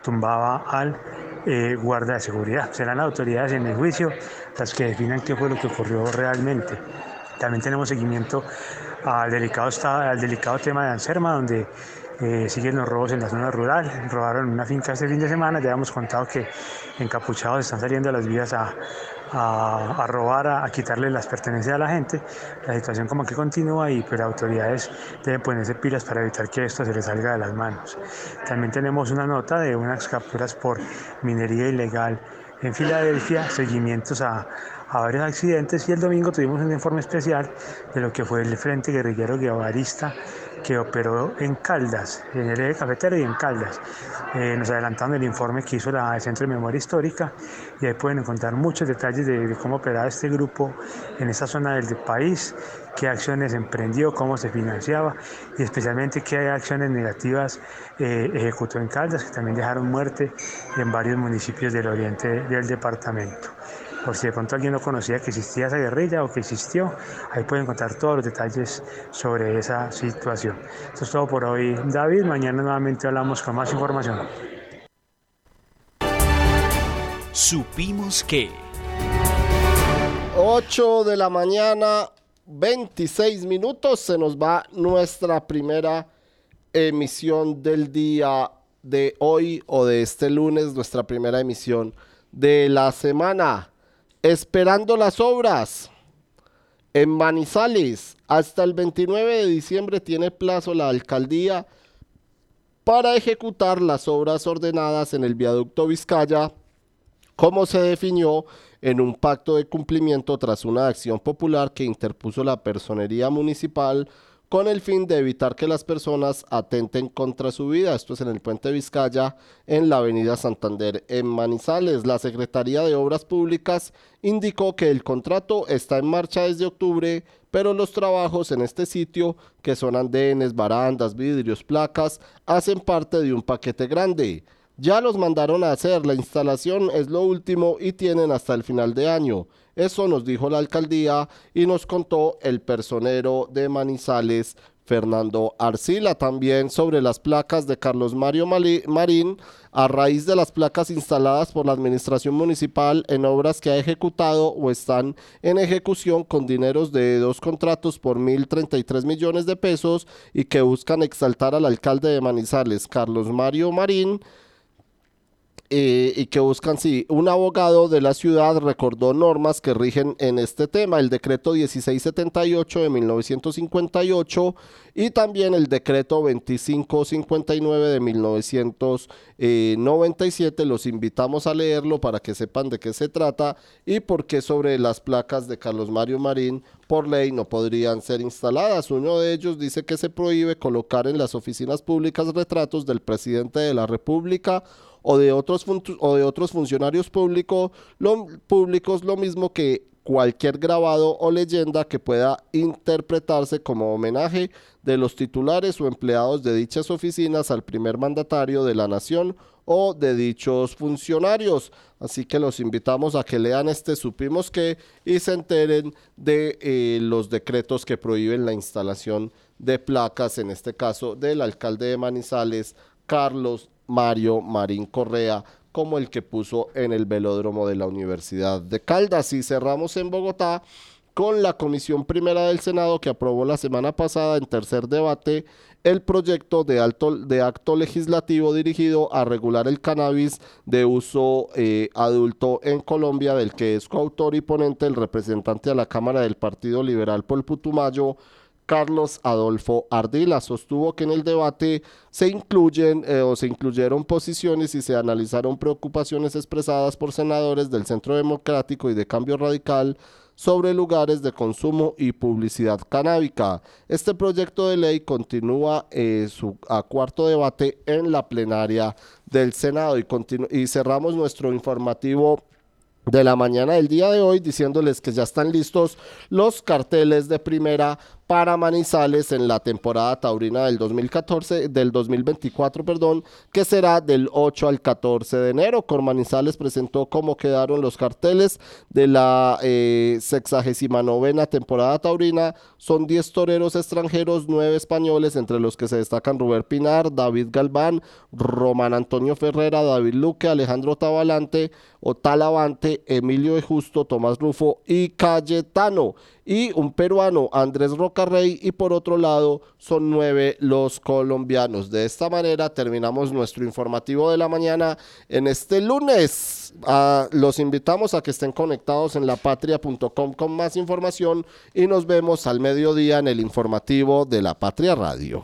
Speaker 22: tumbaba al eh, guarda de seguridad. Serán las autoridades en el juicio las que definan qué fue lo que ocurrió realmente. También tenemos seguimiento al delicado, al delicado tema de Anserma, donde siguen los robos en la zona rural. Robaron una finca este fin de semana, ya hemos contado que encapuchados están saliendo a las vías a, a, robar, a, a, quitarle las pertenencias a la gente. La situación como que continúa y pues, las autoridades deben ponerse pilas para evitar que esto se les salga de las manos. También tenemos una nota de unas capturas por minería ilegal en Filadelfia, seguimientos a, a varios accidentes y el domingo tuvimos un informe especial de lo que fue el Frente Guerrillero Guevarista que operó en Caldas, en el eje cafetero y en Caldas. Eh, nos adelantaron el informe que hizo el Centro de Memoria Histórica y ahí pueden encontrar muchos detalles de, cómo operaba este grupo en esa zona del, del país, qué acciones emprendió, cómo se financiaba y especialmente qué acciones negativas eh, ejecutó en Caldas, que también dejaron muerte en varios municipios del oriente del departamento por si de pronto alguien no conocía que existía esa guerrilla o que existió, ahí pueden encontrar todos los detalles sobre esa situación. Esto es todo por hoy, David. Mañana nuevamente hablamos con más información.
Speaker 9: Supimos que...
Speaker 2: 8 de la mañana, 26 minutos, se nos va nuestra primera emisión del día de hoy o de este lunes, nuestra primera emisión de la semana esperando las obras. En Manizales, hasta el 29 de diciembre tiene plazo la alcaldía para ejecutar las obras ordenadas en el viaducto Vizcaya, como se definió en un pacto de cumplimiento tras una acción popular que interpuso la personería municipal con el fin de evitar que las personas atenten contra su vida. Esto es en el puente Vizcaya, en la avenida Santander, en Manizales. La Secretaría de Obras Públicas indicó que el contrato está en marcha desde octubre, pero los trabajos en este sitio, que son andenes, barandas, vidrios, placas, hacen parte de un paquete grande. Ya los mandaron a hacer, la instalación es lo último y tienen hasta el final de año. Eso nos dijo la alcaldía y nos contó el personero de Manizales, Fernando Arcila, también sobre las placas de Carlos Mario Marín, a raíz de las placas instaladas por la administración municipal en obras que ha ejecutado o están en ejecución con dineros de dos contratos por 1.033 millones de pesos y que buscan exaltar al alcalde de Manizales, Carlos Mario Marín, eh, y que buscan, sí, un abogado de la ciudad recordó normas que rigen en este tema, el decreto 1678 de 1958 y también el decreto 2559 de 1997. Los invitamos a leerlo para que sepan de qué se trata y por qué sobre las placas de Carlos Mario Marín por ley no podrían ser instaladas. Uno de ellos dice que se prohíbe colocar en las oficinas públicas retratos del presidente de la República o de otros, o de otros funcionarios públicos, lo mismo que cualquier grabado o leyenda que pueda interpretarse como homenaje de los titulares o empleados de dichas oficinas al primer mandatario de la nación o de dichos funcionarios. Así que los invitamos a que lean este Supimos que y se enteren de eh, los decretos que prohíben la instalación de placas, en este caso del alcalde de Manizales, Carlos Mario Marín Correa, como el que puso en el velódromo de la Universidad de Caldas. Y cerramos en Bogotá con la Comisión Primera del Senado que aprobó la semana pasada en tercer debate el proyecto de, alto, de acto legislativo dirigido a regular el cannabis de uso eh, adulto en Colombia, del que es coautor y ponente el representante a la Cámara del Partido Liberal Paul Putumayo, Carlos Adolfo Ardila. Sostuvo que en el debate se incluyen eh, o se incluyeron posiciones y se analizaron preocupaciones expresadas por senadores del Centro Democrático y de Cambio Radical sobre lugares de consumo y publicidad canábica. Este proyecto de ley continúa eh, su cuarto debate en la plenaria del Senado y, y cerramos nuestro informativo de la mañana del día de hoy diciéndoles que ya están listos los carteles de primera para Manizales en la temporada taurina del 2014, del 2024, perdón, que será del 8 al 14 de enero. Con Manizales presentó cómo quedaron los carteles de la eh, 69 temporada taurina. Son 10 toreros extranjeros, 9 españoles, entre los que se destacan Rubén Pinar, David Galván, Román Antonio Ferrera, David Luque, Alejandro Tabalante, Otalavante, Emilio de Justo, Tomás Rufo y Cayetano y un peruano, Andrés Rocarrey, y por otro lado son nueve los colombianos. De esta manera terminamos nuestro informativo de la mañana en este lunes Ah, los invitamos a que estén conectados en lapatria.com con más información y nos vemos al mediodía en el informativo de La Patria Radio.